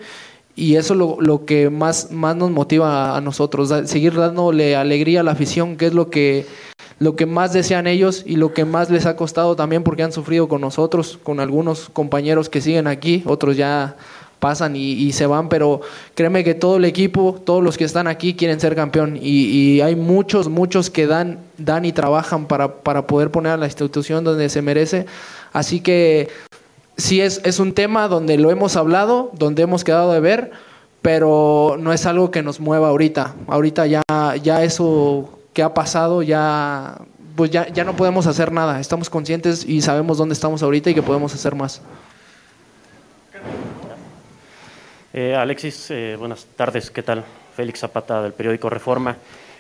Y eso es lo, lo que más, más nos motiva a, nosotros, seguir dándole alegría a la afición, que es lo que, lo que más desean ellos y lo que más les ha costado también porque han sufrido con nosotros, con algunos compañeros que siguen aquí, otros ya pasan y, y se van, pero créeme que todo el equipo, todos los que están aquí quieren ser campeón y, y hay muchos, muchos que dan, dan y trabajan para, para poder poner a la institución donde se merece. Así que sí es, es un tema donde lo hemos hablado, donde hemos quedado de ver, pero no es algo que nos mueva ahorita. Ahorita ya, ya eso que ha pasado, ya, pues ya, ya no podemos hacer nada. Estamos conscientes y sabemos dónde estamos ahorita y que podemos hacer más. Eh, Alexis, eh, buenas tardes, ¿qué tal? Félix Zapata del periódico Reforma.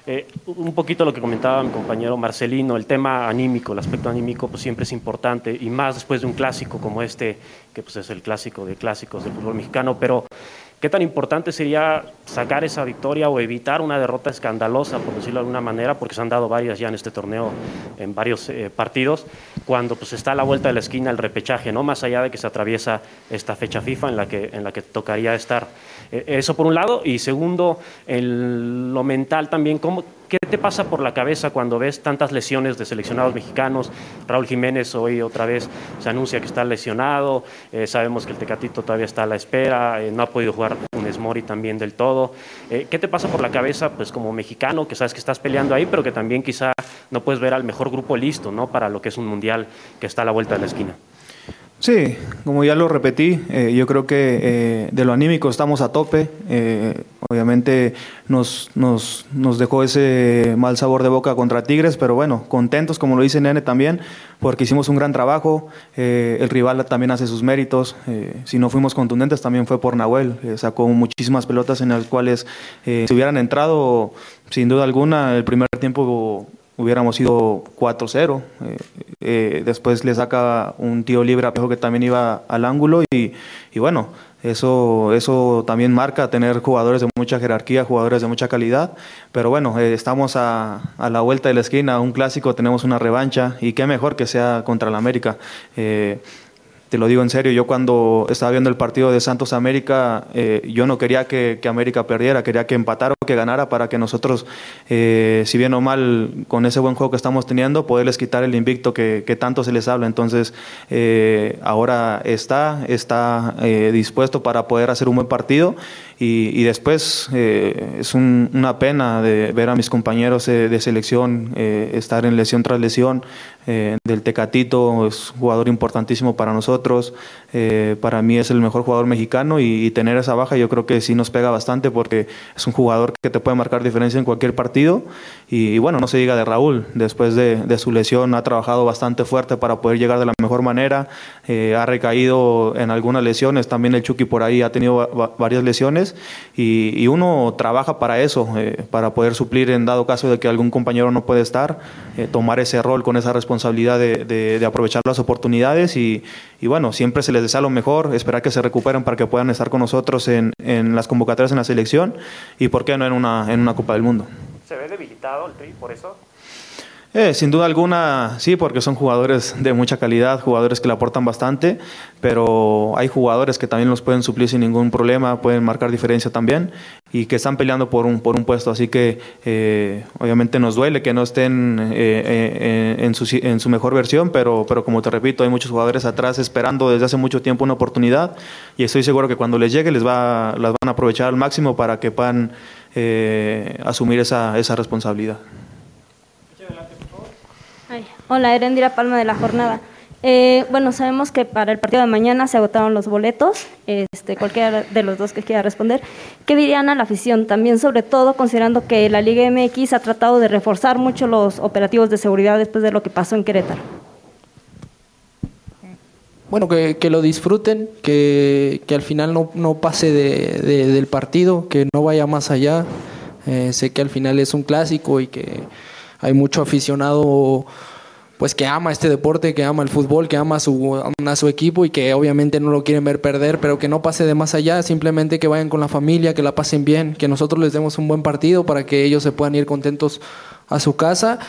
Eh, un poquito lo que comentaba mi compañero Marcelino, el tema anímico, el aspecto anímico pues siempre es importante y más después de un clásico como este, que pues es el clásico de clásicos del fútbol mexicano, pero ¿qué tan importante sería sacar esa victoria o evitar una derrota escandalosa, por decirlo de alguna manera, porque se han dado varias ya en este torneo, en varios eh, partidos, cuando pues está a la vuelta de la esquina el repechaje, ¿no? Más allá de que se atraviesa esta fecha FIFA en la que, en la que tocaría estar. Eh, eso por un lado, y segundo, lo mental también, ¿cómo, ¿qué te pasa por la cabeza cuando ves tantas lesiones de seleccionados mexicanos? Raúl Jiménez hoy otra vez se anuncia que está lesionado, eh, sabemos que el Tecatito todavía está a la espera, eh, no ha podido jugar Funes Mori también del todo. Eh, ¿Qué te pasa por la cabeza, pues como mexicano, que sabes que estás peleando ahí, pero que también quizá no puedes ver al mejor grupo listo, ¿no? Para lo que es un mundial que está a la vuelta de la esquina. Sí, como ya lo repetí, eh, yo creo que eh, de lo anímico estamos a tope. eh, obviamente nos, nos, nos dejó ese mal sabor de boca contra Tigres, pero bueno, contentos, como lo dice Nene también, porque hicimos un gran trabajo. eh, el rival también hace sus méritos. eh, si no fuimos contundentes, también fue por Nahuel. sacó muchísimas pelotas en las cuales, si hubieran entrado, sin duda alguna, el primer tiempo hubiéramos ido 4-0. eh, eh, después le saca un tío libre a Pejo que también iba al ángulo y, y bueno, eso, eso también marca tener jugadores de mucha jerarquía, jugadores de mucha calidad. Pero bueno, eh, estamos a, a la vuelta de la esquina, un clásico, tenemos una revancha y qué mejor que sea contra el América. Lo digo en serio, yo cuando estaba viendo el partido de Santos América, eh, yo no quería que, que América perdiera, quería que empatara o que ganara para que nosotros, eh, si bien o mal, con ese buen juego que estamos teniendo, poderles quitar el invicto que, que tanto se les habla. Entonces, eh, ahora está, está eh, dispuesto para poder hacer un buen partido y, después eh, es un- una pena de ver a mis compañeros eh, de selección eh, estar en lesión tras lesión. eh, del Tecatito es un jugador importantísimo para nosotros. eh, para mí es el mejor jugador mexicano y tener esa baja yo creo que sí nos pega bastante porque es un jugador que te puede marcar diferencia en cualquier partido. Y, bueno, no se diga de Raúl, después de, su lesión ha trabajado bastante fuerte para poder llegar de la mejor manera, eh, ha recaído en algunas lesiones, también el Chucky por ahí ha tenido va varias lesiones y, uno trabaja para eso, eh, para poder suplir en dado caso de que algún compañero no puede estar, eh, tomar ese rol con esa responsabilidad de, aprovechar las oportunidades y, y, bueno, siempre se les desea lo mejor, esperar que se recuperen para que puedan estar con nosotros en, en las convocatorias en la selección y por qué no en una, en una Copa del Mundo. ¿Se ve debilitado el Tri por eso? Eh, sin duda alguna, sí, porque son jugadores de mucha calidad, jugadores que le aportan bastante, pero hay jugadores que también los pueden suplir sin ningún problema, pueden marcar diferencia también y que están peleando por un, por un puesto. Así que eh, obviamente nos duele que no estén eh, en, su, en su mejor versión, pero, pero como te repito, hay muchos jugadores atrás esperando desde hace mucho tiempo una oportunidad y estoy seguro que cuando les llegue les va, las van a aprovechar al máximo para que puedan asumir esa, esa responsabilidad. Hola, Erendira Palma de la Jornada. Eh, bueno, sabemos que para el partido de mañana se agotaron los boletos, este, cualquiera de los dos que quiera responder. ¿Qué dirían a la afición? También, sobre todo, considerando que la Liga MX ha tratado de reforzar mucho los operativos de seguridad después de lo que pasó en Querétaro. Bueno, que, que lo disfruten, que, que, al final no, no pase de, de, del partido, que no vaya más allá. Eh, sé que al final es un clásico y que hay mucho aficionado pues que ama este deporte, que ama el fútbol, que ama a su, a su equipo y que obviamente no lo quieren ver perder, pero que no pase de más allá, simplemente que vayan con la familia, que la pasen bien, que nosotros les demos un buen partido para que ellos se puedan ir contentos a su casa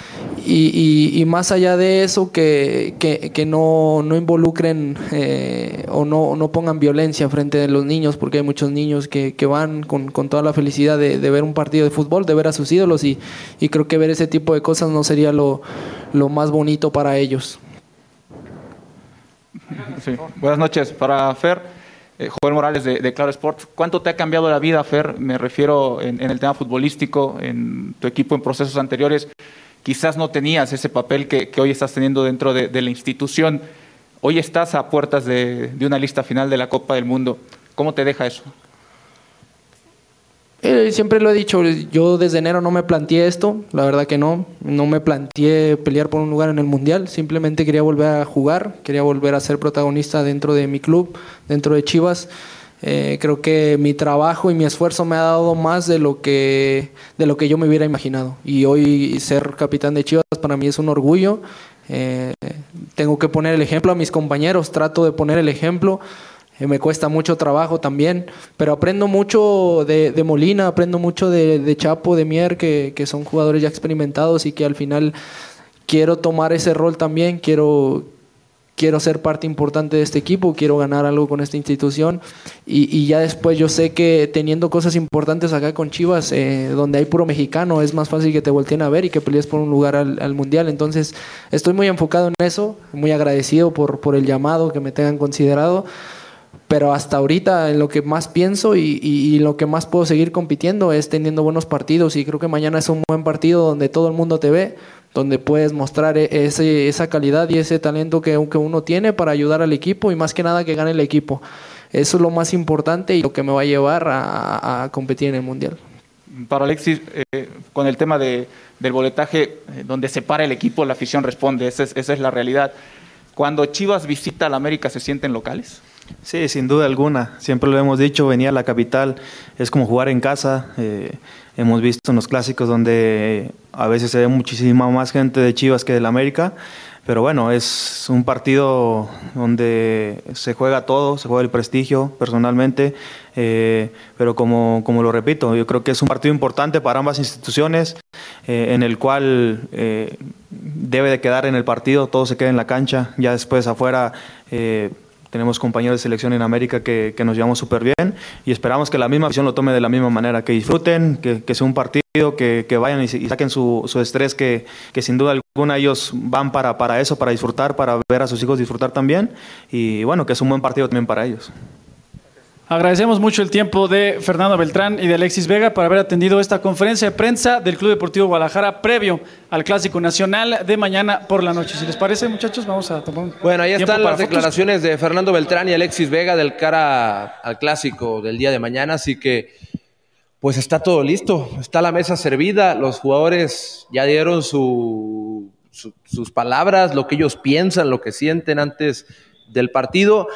y, y, más allá de eso que, que, que no, no, involucren eh, o no, no, pongan violencia frente a los niños porque hay muchos niños que, que van con, con, toda la felicidad de, de, ver un partido de fútbol, de ver a sus ídolos y, y creo que ver ese tipo de cosas no sería lo, lo más bonito para ellos. Sí. Buenas noches para Fer. Eh, Joel Morales de, Claro Sports. ¿Cuánto te ha cambiado la vida, Fer? Me refiero en, el tema futbolístico, en tu equipo en procesos anteriores. Quizás no tenías ese papel que, hoy estás teniendo dentro de, de, la institución. Hoy estás a puertas de, de una lista final de la Copa del Mundo. ¿Cómo te deja eso? Eh, siempre lo he dicho, yo desde enero no me planteé esto, la verdad que no, no me planteé pelear por un lugar en el Mundial, simplemente quería volver a jugar, quería volver a ser protagonista dentro de mi club, dentro de Chivas. Eh, creo que mi trabajo y mi esfuerzo me ha dado más de lo que de lo que yo me hubiera imaginado y hoy ser capitán de Chivas para mí es un orgullo. Eh, tengo que poner el ejemplo a mis compañeros, trato de poner el ejemplo. Eh, me cuesta mucho trabajo también, pero aprendo mucho de, de Molina, aprendo mucho de, de Chapo, de Mier, que, que, son jugadores ya experimentados y que al final quiero tomar ese rol también, quiero, quiero ser parte importante de este equipo, quiero ganar algo con esta institución y, y ya después yo sé que teniendo cosas importantes acá con Chivas, eh, donde hay puro mexicano, es más fácil que te volteen a ver y que pelees por un lugar al, al Mundial. Entonces estoy muy enfocado en eso, muy agradecido por, por el llamado, que me tengan considerado pero hasta ahorita en lo que más pienso y, lo que más puedo seguir compitiendo es teniendo buenos partidos y creo que mañana es un buen partido donde todo el mundo te ve, donde puedes mostrar ese, esa calidad y ese talento que, que uno tiene para ayudar al equipo y más que nada que gane el equipo. Eso es lo más importante y lo que me va a llevar a, competir en el Mundial. Para Alexis, eh, con el tema de, del boletaje, eh, donde se para el equipo, la afición responde, esa es, esa es la realidad. Cuando Chivas visita a la América, ¿se sienten locales? Sí, sin duda alguna. Siempre lo hemos dicho, venir a la capital es como jugar en casa. Eh, hemos visto en los clásicos donde a veces se ve muchísima más gente de Chivas que del América. Pero bueno, es un partido donde se juega todo, se juega el prestigio personalmente, eh, pero como, como lo repito, yo creo que es un partido importante para ambas instituciones, eh, en el cual eh, debe de quedar en el partido, todo se queda en la cancha, ya después afuera tenemos compañeros de selección en América que, que nos llevamos súper bien y esperamos que la misma visión lo tome de la misma manera, que disfruten, que, que sea un partido, que, que vayan y, y, saquen su, su estrés, que, sin duda alguna ellos van para, para eso, para disfrutar, para ver a sus hijos disfrutar también y bueno, que es un buen partido también para ellos. Agradecemos mucho el tiempo de Fernando Beltrán y de Alexis Vega por haber atendido esta conferencia de prensa del Club Deportivo Guadalajara previo al Clásico Nacional de mañana por la noche. Si les parece, muchachos, vamos a tomar un Bueno, ahí están las declaraciones de Fernando Beltrán y Alexis Vega del cara al Clásico del día de mañana, así que Pues está todo listo, está la mesa servida, los jugadores ya dieron su- su- sus palabras, lo que ellos piensan, lo que sienten antes del partido.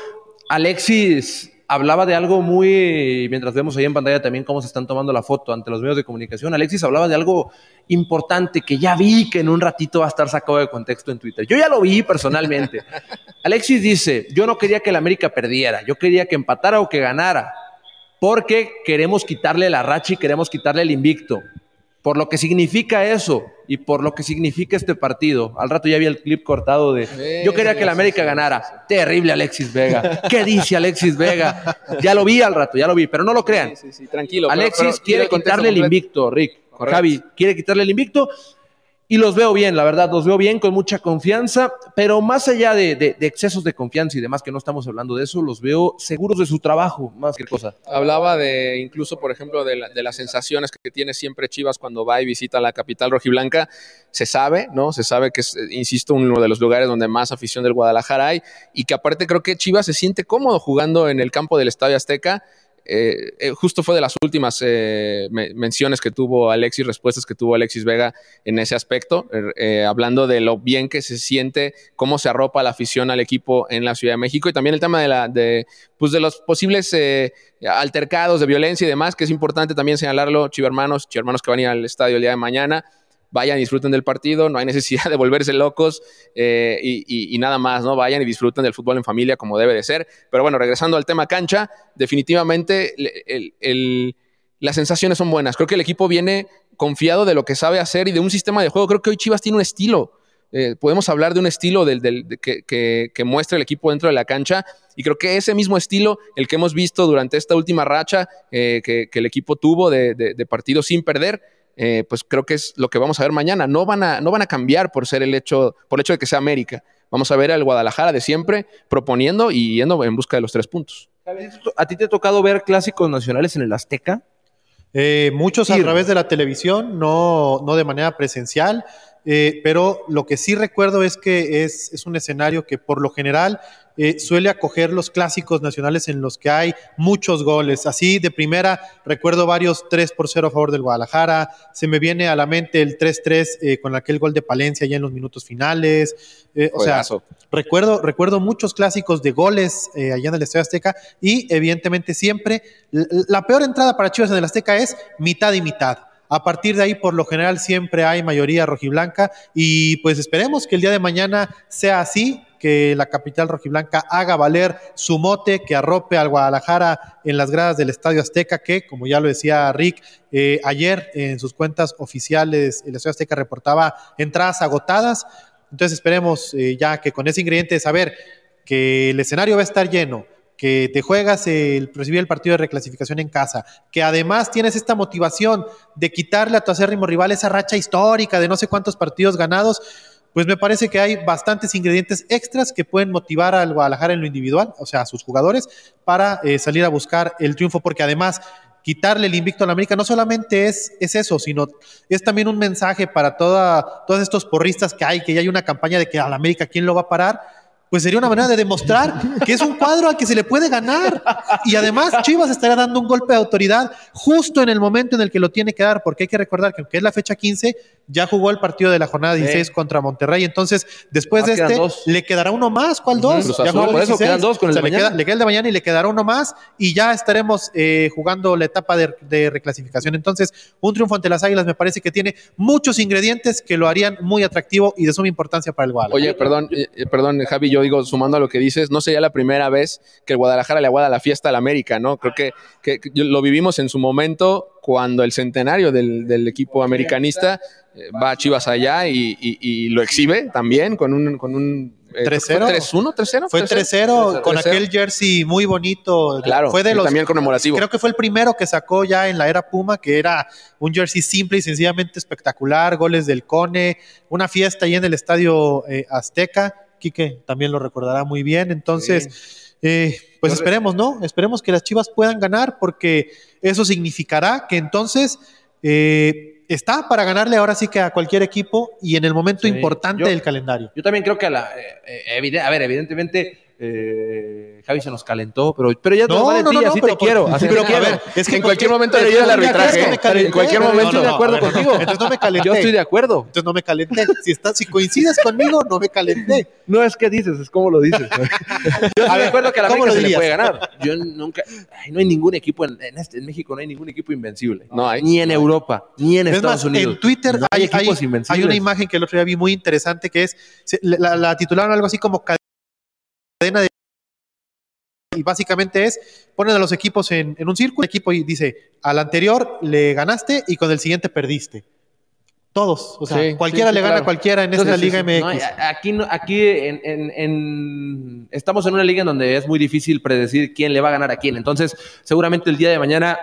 Alexis hablaba de algo muy, mientras vemos ahí en pantalla también cómo se están tomando la foto ante los medios de comunicación, Alexis hablaba de algo importante que ya vi que en un ratito va a estar sacado de contexto en Twitter. Yo ya lo vi personalmente. Alexis dice, yo no quería que el América perdiera, yo quería que empatara o que ganara, porque queremos quitarle la racha y queremos quitarle el invicto. Por lo que significa eso y por lo que significa este partido. Al rato ya vi el clip cortado de yo quería que el América ganara. Terrible Alexis Vega. ¿Qué dice Alexis Vega? Ya lo vi al rato, ya lo vi, pero no lo crean. Sí, sí, tranquilo. Alexis pero quiere quitarle el invicto, Rick. Correcto. Javi quiere quitarle el invicto. Y los veo bien, la verdad, los veo bien, con mucha confianza, pero más allá de, excesos de confianza y demás, que no estamos hablando de eso, los veo seguros de su trabajo, más que cosa. Hablaba de incluso, por ejemplo, de, la- de las sensaciones que tiene siempre Chivas cuando va y visita la capital rojiblanca. Se sabe, ¿no? Se sabe que es, insisto, uno de los lugares donde más afición del Guadalajara hay y que aparte creo que Chivas se siente cómodo jugando en el campo del Estadio Azteca. Eh, eh, justo fue de las últimas eh, me- menciones que tuvo Alexis, respuestas que tuvo Alexis Vega en ese aspecto, eh, eh, hablando de lo bien que se siente, cómo se arropa la afición al equipo en la Ciudad de México y también el tema de, la, pues los posibles altercados de violencia y demás, que es importante también señalarlo, chivermanos, chivermanos que van a ir al estadio el día de mañana, vayan y disfruten del partido, no hay necesidad de volverse locos eh, y, nada más, ¿no? Vayan y disfruten del fútbol en familia como debe de ser. Pero bueno, regresando al tema cancha, definitivamente el- el- las sensaciones son buenas. Creo que el equipo viene confiado de lo que sabe hacer y de un sistema de juego. Creo que hoy Chivas tiene un estilo. Eh, podemos hablar de un estilo del, del- de- que, que- muestra el equipo dentro de la cancha y creo que ese mismo estilo, el que hemos visto durante esta última racha eh, que, que el equipo tuvo de, de- de partidos sin perder, eh, pues creo que es lo que vamos a ver mañana. No van a, no van a cambiar por ser el hecho, por el hecho de que sea América. Vamos a ver al Guadalajara de siempre proponiendo y yendo en busca de los tres puntos. ¿A ti te ha tocado ver clásicos nacionales en el Azteca? Eh, muchos a través de la televisión, no, no de manera presencial, eh, pero lo que sí recuerdo es que es, es un escenario que por lo general eh, suele acoger los clásicos nacionales en los que hay muchos goles. Así de primera recuerdo varios 3 por 0 a favor del Guadalajara, se me viene a la mente el 3-3 eh, con aquel gol de Palencia ya en los minutos finales. Eh, o sea. Recuerdo, recuerdo muchos clásicos de goles allá en el Estadio Azteca y evidentemente siempre la peor entrada para Chivas en el Azteca es mitad y mitad. A partir de ahí, por lo general, siempre hay mayoría rojiblanca y pues esperemos que el día de mañana sea así, que la capital rojiblanca haga valer su mote, que arrope al Guadalajara en las gradas del Estadio Azteca, que como ya lo decía Rick, eh, ayer en sus cuentas oficiales el Estadio Azteca reportaba entradas agotadas. Entonces esperemos eh, ya que con ese ingrediente de saber que el escenario va a estar lleno, que te juegas el recibir el partido de reclasificación en casa, que además tienes esta motivación de quitarle a tu acérrimo rival esa racha histórica de no sé cuántos partidos ganados, pues me parece que hay bastantes ingredientes extras que pueden motivar al Guadalajara en lo individual, o sea, a sus jugadores, para eh, salir a buscar el triunfo, porque además quitarle el invicto a la América no solamente es, es eso, sino es también un mensaje para toda, todos estos porristas que hay, que ya hay una campaña de que a la América, ¿quién lo va a parar? Pues sería una manera de demostrar que es un cuadro al que se le puede ganar. Y además Chivas estaría dando un golpe de autoridad justo en el momento en el que lo tiene que dar, porque hay que recordar que aunque es la fecha 15, ya jugó el partido de la jornada 16 Sí. contra Monterrey. Entonces, después Ah, de este, dos. le quedará uno más. ¿Cuál dos? Ya jugó por eso 16. quedan dos con el O sea, de le queda- mañana. le queda el de mañana y le quedará uno más y ya estaremos eh, jugando la etapa de, de reclasificación. Entonces, un triunfo ante las Águilas me parece que tiene muchos ingredientes que lo harían muy atractivo y de suma importancia para el Guadalajara. Oye, perdón, eh, eh, perdón, Javi, yo digo, sumando a lo que dices, no sería la primera vez que el Guadalajara le aguada la fiesta al América, ¿no? Creo que, que- que lo vivimos en su momento cuando el centenario del, del equipo americanista eh, va a Chivas allá y, y- y lo exhibe también con un... Con un eh, creo que fue 3-0. 3-1, 3-0. Fue 3-0 con aquel jersey muy bonito. Claro, fue de los, también conmemorativo. Creo que fue el primero que sacó ya en la era Puma, que era un jersey simple y sencillamente espectacular, goles del Cone, una fiesta ahí en el estadio eh, Azteca. Quique también lo recordará muy bien. Entonces, eh, pues esperemos, ¿no? Esperemos que las Chivas puedan ganar porque eso significará que entonces eh, está para ganarle ahora sí que a cualquier equipo y en el momento Sí, importante yo- del calendario. Yo también creo que a la. eh, eh, a ver, evidentemente, Eh, Javi se nos calentó, pero, pero ya No, no, no, no, así pero te quiero. Así pero te quiero. a ver, es que en cualquier momento le el arbitraje. calenté, En cualquier momento estoy de acuerdo ver, contigo. Entonces no me calenté. Yo estoy de acuerdo. Entonces no me calenté. Si, estás, si coincides conmigo, no me calenté. No es que dices, es como lo dices. Yo estoy A de ver, acuerdo que a la ¿cómo América se le puede ganar. Yo nunca. ay, no hay ningún equipo en, en este- en México, no hay ningún equipo invencible. No hay. Ni en Europa, ni en Es Estados más, Unidos. en Twitter hay, hay equipos hay- invencibles. hay una imagen que el otro día vi muy interesante que es, la, la titularon algo así como cadena de... Y básicamente es, ponen a los equipos en, en un círculo, equipo y dice, al anterior le ganaste y con el siguiente perdiste. Todos, o sea, Sí, cualquiera sí, le gana claro. a cualquiera en Entonces, esta Liga sí, sí. MX. No, aquí aquí en, en- en- estamos en una liga en donde es muy difícil predecir quién le va a ganar a quién. Entonces, seguramente el día de mañana,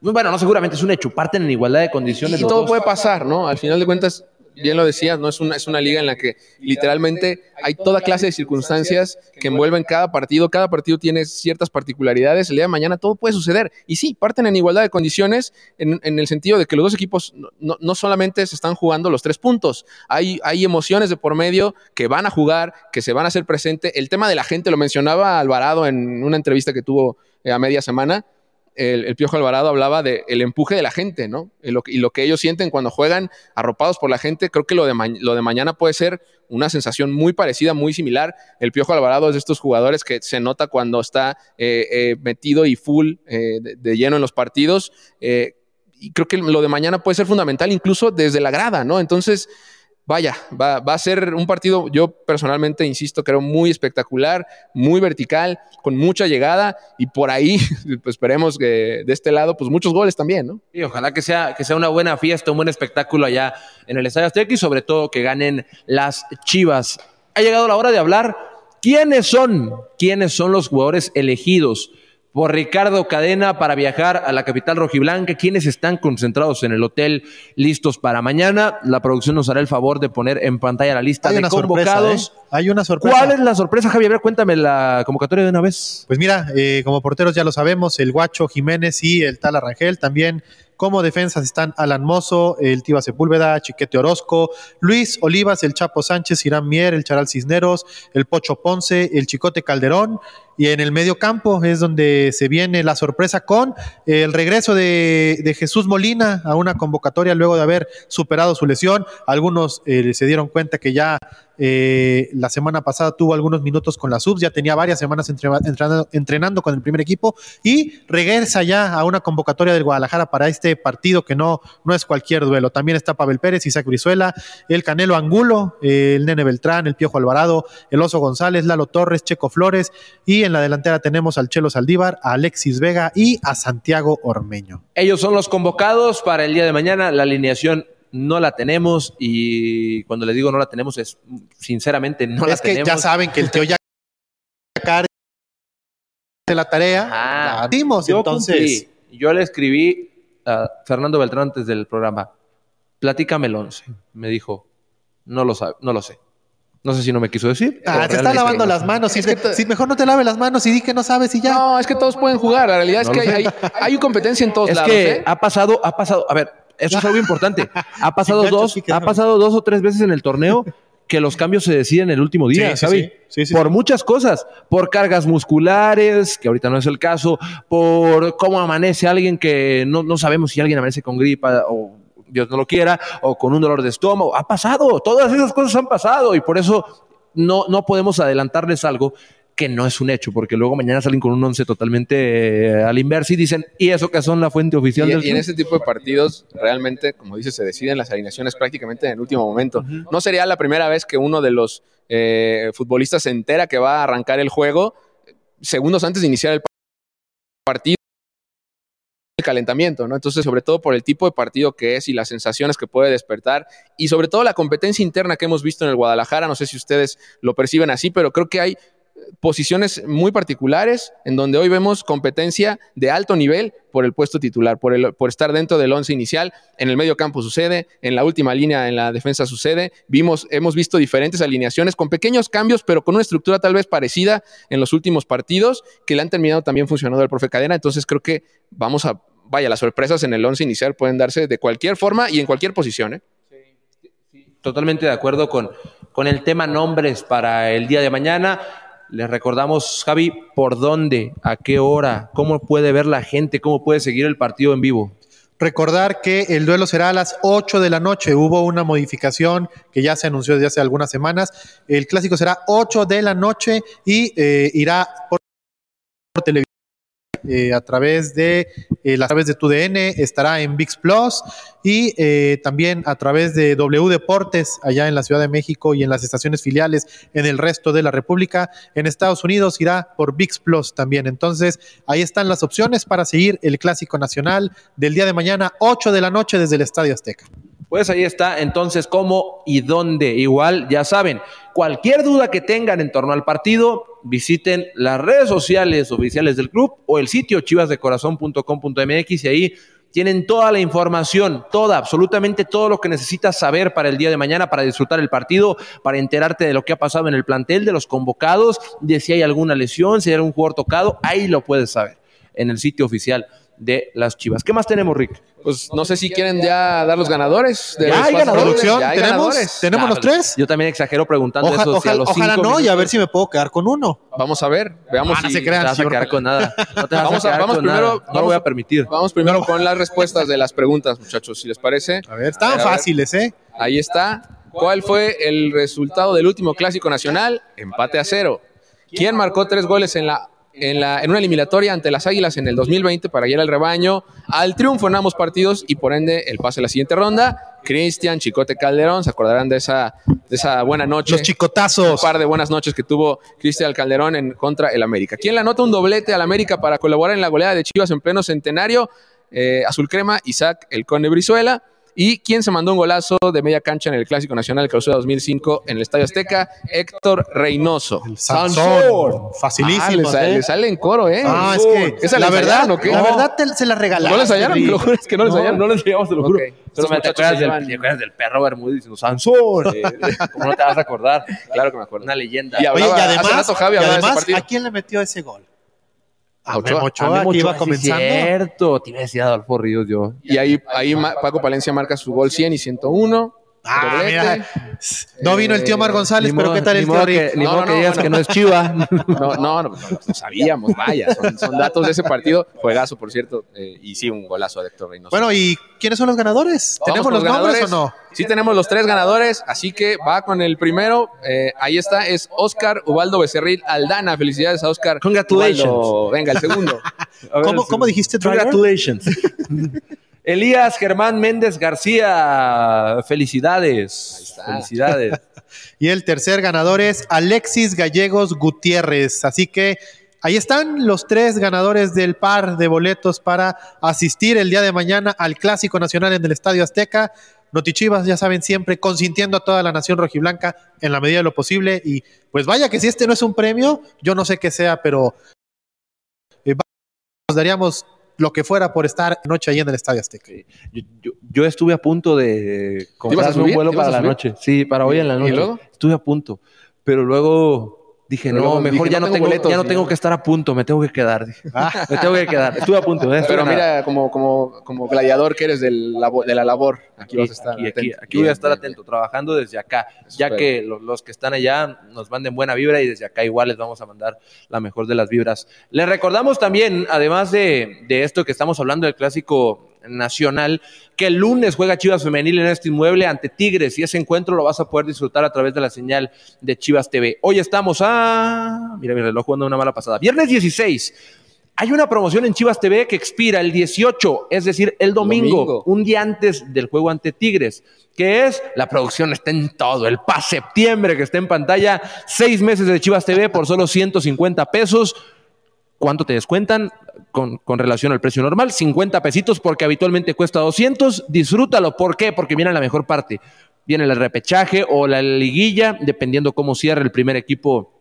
bueno, no seguramente es un hecho, parten en igualdad de condiciones. Y los todo dos. puede pasar, ¿no? Al final de cuentas, bien lo decías, ¿no? Es una, es una liga en la que literalmente hay toda clase de circunstancias que envuelven cada partido. Cada partido tiene ciertas particularidades. El día de mañana todo puede suceder. Y sí, parten en igualdad de condiciones en, en el sentido de que los dos equipos no, no- solamente se están jugando los tres puntos. Hay, hay emociones de por medio que van a jugar, que se van a hacer presente. El tema de la gente lo mencionaba Alvarado en una entrevista que tuvo eh, a media semana el, el Piojo Alvarado hablaba del empuje de la gente, ¿no? Y lo, que- ellos sienten cuando juegan arropados por la gente, creo que lo de, lo de mañana puede ser una sensación muy parecida, muy similar. El Piojo Alvarado es de estos jugadores que se nota cuando está eh, eh, metido y full eh, de, lleno en los partidos. y creo que lo de mañana puede ser fundamental incluso desde la grada, ¿no? Entonces, vaya, va, a ser un partido, yo personalmente insisto, creo muy espectacular, muy vertical, con mucha llegada y por ahí, pues esperemos que de este lado, pues muchos goles también, ¿no? Y ojalá que sea, que sea una buena fiesta, un buen espectáculo allá en el Estadio Azteca y sobre todo que ganen las Chivas. Ha llegado la hora de hablar. ¿Quiénes son? ¿Quiénes son los jugadores elegidos por Ricardo Cadena para viajar a la capital rojiblanca? ¿Quiénes están concentrados en el hotel listos para mañana? La producción nos hará el favor de poner en pantalla la lista Hay de una sorpresa, convocados. ¿eh? Hay una sorpresa. ¿Cuál es la sorpresa, Javier? A ver, Cuéntame la convocatoria de una vez. Pues mira, eh, como porteros ya lo sabemos, el Guacho Jiménez y el Tal Arrangel. También como defensas están Alan Mozo, el Tiva Sepúlveda, Chiquete Orozco, Luis Olivas, el Chapo Sánchez, Irán Mier, el Charal Cisneros, el Pocho Ponce, el Chicote Calderón. Y en el medio campo es donde se viene la sorpresa con el regreso de, Jesús Molina a una convocatoria luego de haber superado su lesión. Algunos eh, se dieron cuenta que ya eh, la semana pasada tuvo algunos minutos con la subs, ya tenía varias semanas entre- entrenando, entrenando con el primer equipo y regresa ya a una convocatoria del Guadalajara para este partido que no, no es cualquier duelo. También está Pavel Pérez, Isaac Brizuela, el Canelo Angulo, eh, el Nene Beltrán, el Piojo Alvarado, el Oso González, Lalo Torres, Checo Flores y en la delantera tenemos al Chelo Saldívar, a Alexis Vega y a Santiago Ormeño. Ellos son los convocados para el día de mañana. La alineación no la tenemos y cuando les digo no la tenemos es sinceramente no la es que tenemos. ya saben que el tío ya de la tarea, la dimos, yo entonces. cumplí. Yo le escribí a Fernando Beltrán antes del programa. Platícame el 11. Me dijo, no lo sabe, no lo sé. No sé si no me quiso decir. Ah, te está lavando las manos. Si, si mejor no te lave las manos y di que no sabes y ya. No, es que todos pueden jugar. La realidad No es que hay, hay, hay competencia en todos Es lados. que ¿eh? ha pasado, ha pasado, a ver, eso es algo importante. Ha pasado dos, ha pasado dos o tres veces en el torneo que los cambios se deciden el último día, Sí, sí, ¿sabes? sí. Sí, sí, por sí. muchas cosas, por cargas musculares, que ahorita no es el caso, por cómo amanece alguien que no, no sabemos si alguien amanece con gripa o Dios no lo quiera, o con un dolor de estómago. Ha pasado, todas esas cosas han pasado y por eso no, no podemos adelantarles algo que no es un hecho, porque luego mañana salen con un once totalmente eh, al inverso y dicen, ¿y eso que son la fuente oficial Y, del y en club?". ese tipo de partidos, realmente, como dices, se deciden las alineaciones prácticamente en el último momento. No sería la primera vez que uno de los eh, futbolistas se entera que va a arrancar el juego eh, segundos antes de iniciar el partido calentamiento, ¿no? Entonces, sobre todo por el tipo de partido que es y las sensaciones que puede despertar y sobre todo la competencia interna que hemos visto en el Guadalajara, no sé si ustedes lo perciben así, pero creo que hay posiciones muy particulares en donde hoy vemos competencia de alto nivel por el puesto titular, por, el, por estar dentro del once inicial. En el medio campo sucede, en la última línea en la defensa sucede. Vimos, hemos visto diferentes alineaciones con pequeños cambios, pero con una estructura tal vez parecida en los últimos partidos que le han terminado también funcionando al profe Cadena. Entonces creo que vamos a, vaya, las sorpresas en el once inicial pueden darse de cualquier forma y en cualquier posición. ¿eh? Totalmente de acuerdo con, con el tema nombres para el día de mañana. Les recordamos, Javi, por dónde, a qué hora, cómo puede ver la gente, cómo puede seguir el partido en vivo. Recordar que el duelo será a las 8 de la noche. Hubo una modificación que ya se anunció desde hace algunas semanas. El clásico será 8 de la noche y eh, irá por, por televisión. Eh, a través de eh, a través de TUDN, estará en VIX Plus y eh, también a través de W Deportes allá en la Ciudad de México y en las estaciones filiales en el resto de la República. En Estados Unidos irá por VIX Plus también. Entonces, ahí están las opciones para seguir el Clásico Nacional del día de mañana, 8 de la noche desde el Estadio Azteca. Pues ahí está, entonces, cómo y dónde. Igual, ya saben, cualquier duda que tengan en torno al partido, visiten las redes sociales oficiales del club o el sitio chivasdecorazon.com.mx y ahí tienen toda la información, toda, absolutamente todo lo que necesitas saber para el día de mañana, para disfrutar el partido, para enterarte de lo que ha pasado en el plantel, de los convocados, de si hay alguna lesión, si hay algún jugador tocado, ahí lo puedes saber en el sitio oficial de las Chivas. ¿Qué más tenemos, Rick? Pues no sé si quieren ya dar los ganadores. De ¿Ya hay ganadores? ¿Tenemos? ganadores. ¿Tenemos los tres? Yo también exagero preguntando Oja- eso. si a ojalá los ojalá cinco no, y a ver si me puedo quedar con uno. Vamos a ver, veamos Ah, no si se crean, te vas a señor quedar con nada. No te vas a vamos a- quedar vamos con primero, nada. No lo voy a permitir. Vamos primero con las respuestas de las preguntas, muchachos, si les parece. A ver, estaban fáciles, ¿eh? Ahí está. ¿Cuál fue el resultado del último clásico nacional? Empate a cero. ¿Quién marcó tres goles en la en, la, en una eliminatoria ante las Águilas en el 2020 para guiar al rebaño al triunfo en ambos partidos y por ende el pase a la siguiente ronda. Cristian Chicote Calderón, se acordarán de esa, de esa buena noche. Los chicotazos. Un par de buenas noches que tuvo Cristian Calderón en contra el América. ¿Quién le anota un doblete al América para colaborar en la goleada de Chivas en pleno centenario? Eh, Azul Crema, Isaac El Conde Brizuela. ¿Y quién se mandó un golazo de media cancha en el Clásico Nacional Clausura 2005 en el Estadio Azteca? Héctor Reynoso. Sansón. Facilísimo. Ah, le, ¿eh? le sale en coro, ¿eh? Ah, es que ¿Esa la la verdad, qué? la verdad te- se la regalaron. ¿No le ensayaron? ¿Me lo juras que no le ensayaron? No le enseñamos, te lo juro. Ok. Pero Estos me te acuerdas, del, llevan- te acuerdas del perro Bermúdez diciendo Sansón. Eh, ¿Cómo no te vas a acordar? Claro que me acuerdo. Una leyenda. Y Oye, y hace además, Javi y. ¿a quién le metió ese gol? A A Ochoa. Ochoa, A que iba Ochoa, sí, comenzando. cierto. Te iba a decir Adolfo Ríos yo. Y ahí, ahí Paco Palencia marca su gol 100 y 101. Ah, doblete. mira. No vino el tío Mar González, Ni pero modo- ¿qué tal el tío Rick? Ni No, modo no, que no, digas que no es Chiva. No, no, no, sabíamos, vaya, son, son datos de ese partido. Juegazo, por cierto, eh, y sí, un golazo de Héctor Reynoso. Bueno, ¿y quiénes son los ganadores? ¿Tenemos los nombres o no? Sí, tenemos los tres ganadores, así que va con el primero. Eh, ahí está, es Oscar Ubaldo Becerril Aldana. Felicidades a Oscar. Congratulations. Ubaldo. Venga, el segundo. ¿Cómo, el cómo dijiste? Congratulations. Elías Germán Méndez García, felicidades. Felicidades. Y el tercer ganador es Alexis Gallegos Gutiérrez. Así que ahí están los tres ganadores del par de boletos para asistir el día de mañana al Clásico Nacional en el Estadio Azteca. Notichivas, ya saben, siempre consintiendo a toda la nación rojiblanca en la medida de lo posible. Y pues vaya que si este no es un premio, yo no sé qué sea, pero eh, nos daríamos lo que fuera por estar noche ahí en el Estadio Azteca. Yo, yo- yo estuve a punto de ibas a comprarme un vuelo ¿Te ibas para la noche. Sí, para hoy en la ¿Y noche. luego? Estuve a punto. Pero luego dije, Pero no, mejor dije, ya no tengo boletos, ya no tengo que estar a punto, me tengo que quedar. dije. me tengo que quedar. Estuve a punto, ¿eh? Pero mira, como, como, como gladiador que eres del labo- de la labor, aquí, vas a estar. Aquí, aquí, atento. aquí voy a estar atento, trabajando desde acá, ya Espero. que lo- los, que están allá nos manden buena vibra y desde acá igual les vamos a mandar la mejor de las vibras. Les recordamos también, además de, de esto que estamos hablando del clásico nacional, que el lunes juega Chivas Femenil en este inmueble ante Tigres y ese encuentro lo vas a poder disfrutar a través de la señal de Chivas TV. Hoy estamos a... Mira mi reloj jugando una mala pasada. Viernes 16. Hay una promoción en Chivas TV que expira el 18, es decir, el domingo, Domingo. un día antes del juego ante Tigres, que es la producción está en todo, el PAS septiembre que está en pantalla, seis meses de Chivas TV por solo 150 pesos. ¿Cuánto te descuentan con, con relación al precio normal? 50 pesitos porque habitualmente cuesta 200. Disfrútalo. ¿Por qué? Porque viene la mejor parte. Viene el repechaje o la liguilla, dependiendo cómo cierre el primer equipo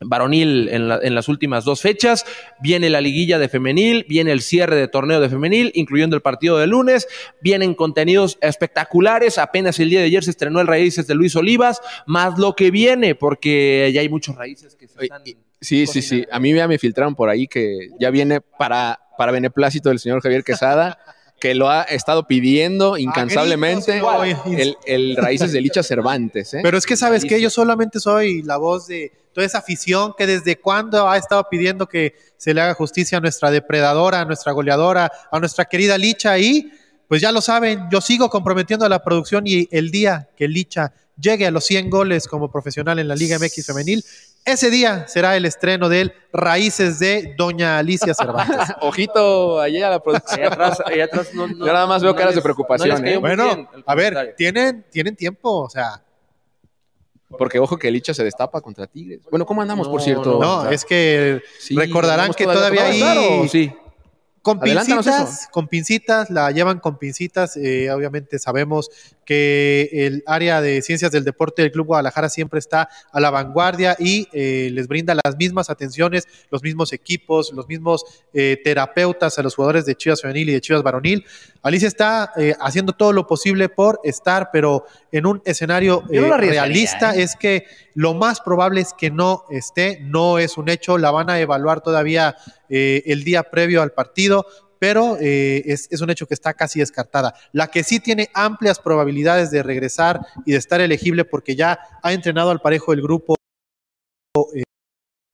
varonil en, la- en las últimas dos fechas. Viene la liguilla de femenil, viene el cierre de torneo de femenil, incluyendo el partido de lunes. Vienen contenidos espectaculares. Apenas el día de ayer se estrenó el Raíces de Luis Olivas, más lo que viene, porque ya hay muchos raíces que se están. Sí, sí, sí. A mí ya me filtraron por ahí que ya viene para, para beneplácito del señor Javier Quesada. que lo ha estado pidiendo incansablemente. gritos, el, el Raíces de Licha Cervantes. ¿eh? Pero es que sabes que yo solamente soy la voz de toda esa afición que desde cuando ha estado pidiendo que se le haga justicia a nuestra depredadora, a nuestra goleadora, a nuestra querida Licha y pues ya lo saben, yo sigo comprometiendo a la producción y el día que Licha llegue a los 100 goles como profesional en la Liga MX femenil, ese día será el estreno del Raíces de Doña Alicia Cervantes. Ojito allí a la producción. Ahí atrás, ahí atrás no, no- Yo nada más veo no caras de preocupación. ¿eh? Bueno, a ver, tienen, tienen tiempo, o sea, Porque ojo que Licha se destapa contra Tigres. Bueno, ¿cómo andamos, por No, cierto? No, es que Sí, recordarán que todavía- todavía, ¿Vamos a ahí estar o sí? con pincitas, con pincitas, la llevan con pincitas. eh, obviamente sabemos que el área de ciencias del deporte del Club Guadalajara siempre está a la vanguardia y eh, les brinda las mismas atenciones, los mismos equipos, los mismos eh, terapeutas a los jugadores de Chivas Femenil y de Chivas Varonil. Alicia está eh, haciendo todo lo posible por estar, pero en un escenario no eh, realista es que lo más probable es que no esté, no es un hecho, la van a evaluar todavía el día previo al partido, pero eh, es, un hecho que está casi descartada. La que sí tiene amplias probabilidades de regresar y de estar elegible porque ya ha entrenado al parejo del grupo eh,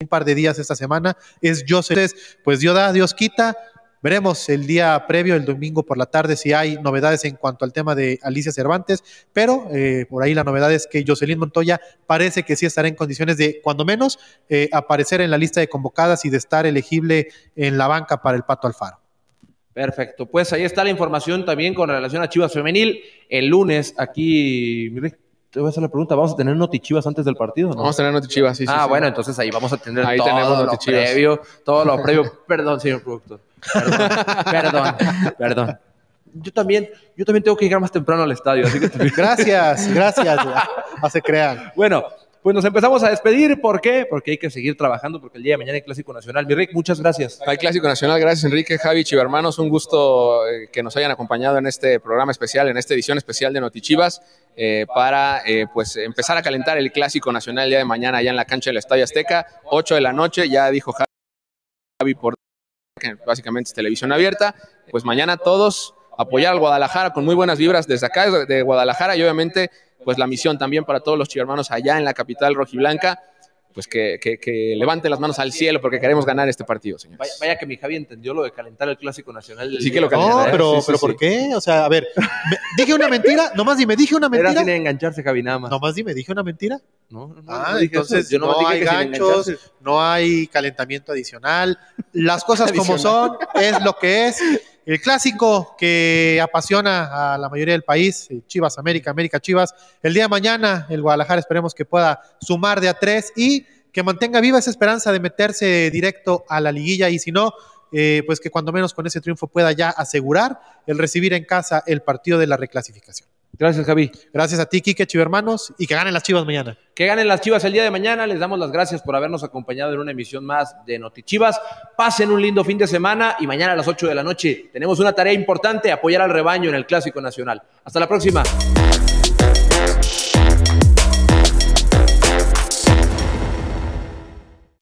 un par de días esta semana es Joseph. Pues Dios da, Dios quita. Veremos el día previo, el domingo por la tarde, si hay novedades en cuanto al tema de Alicia Cervantes, pero eh, por ahí la novedad es que Jocelyn Montoya parece que sí estará en condiciones de, cuando menos, eh, aparecer en la lista de convocadas y de estar elegible en la banca para el Pato Alfaro. Perfecto, pues ahí está la información también con relación a Chivas Femenil. El lunes aquí, te voy a hacer la pregunta, ¿vamos a tener noti Chivas antes del partido? no? Vamos a tener Noti Chivas, sí, sí, ah, sí. bueno, entonces ahí vamos a tener Ahí todo tenemos lo previo, todo lo previo. Perdón, señor productor. Perdón, perdón, perdón. Yo también, yo también tengo que llegar más temprano al estadio, así que Gracias, gracias. No se crean. Bueno, pues nos empezamos a despedir. ¿Por qué? Porque hay que seguir trabajando, porque el día de mañana hay Clásico Nacional. Mi Rick, muchas gracias. Hay Clásico Nacional, gracias Enrique, Javi, Chivermanos, un gusto eh, que nos hayan acompañado en este programa especial, en esta edición especial de Notichivas, eh, para eh, pues empezar a calentar el Clásico Nacional el día de mañana allá en la cancha del Estadio Azteca, 8 de la noche, ya dijo Javi por que básicamente es televisión abierta, pues mañana todos apoyar al Guadalajara con muy buenas vibras desde acá, de Guadalajara y obviamente pues la misión también para todos los chivermanos allá en la capital rojiblanca, pues que, que, que levanten las manos al cielo porque queremos ganar este partido, señores. Vaya, vaya que mi Javi entendió lo de calentar el Clásico Nacional. del Sí que lo No, mañana, ¿eh? pero, Sí, sí, pero sí. ¿por qué? O sea, a ver, me- dije una mentira, nomás dime, dije una Era mentira. sin engancharse, Javi, nada más. Nomás dime, dije una mentira. No, no, no, Ah, no entonces. Yo no dije hay ganchos, no hay calentamiento adicional. Las cosas como son, es lo que es. El clásico que apasiona a la mayoría del país, eh, Chivas América, América Chivas. El día de mañana, el Guadalajara esperemos que pueda sumar de a tres y que mantenga viva esa esperanza de meterse directo a la liguilla y si no, eh, pues que cuando menos con ese triunfo pueda ya asegurar el recibir en casa el partido de la reclasificación. Gracias, Javi. Gracias a ti, Kike Chivermanos, y que ganen las Chivas mañana. Que ganen las Chivas el día de mañana. Les damos las gracias por habernos acompañado en una emisión más de Notichivas. Pasen un lindo fin de semana y mañana a las 8 de la noche tenemos una tarea importante, apoyar al rebaño en el Clásico Nacional. Hasta la próxima.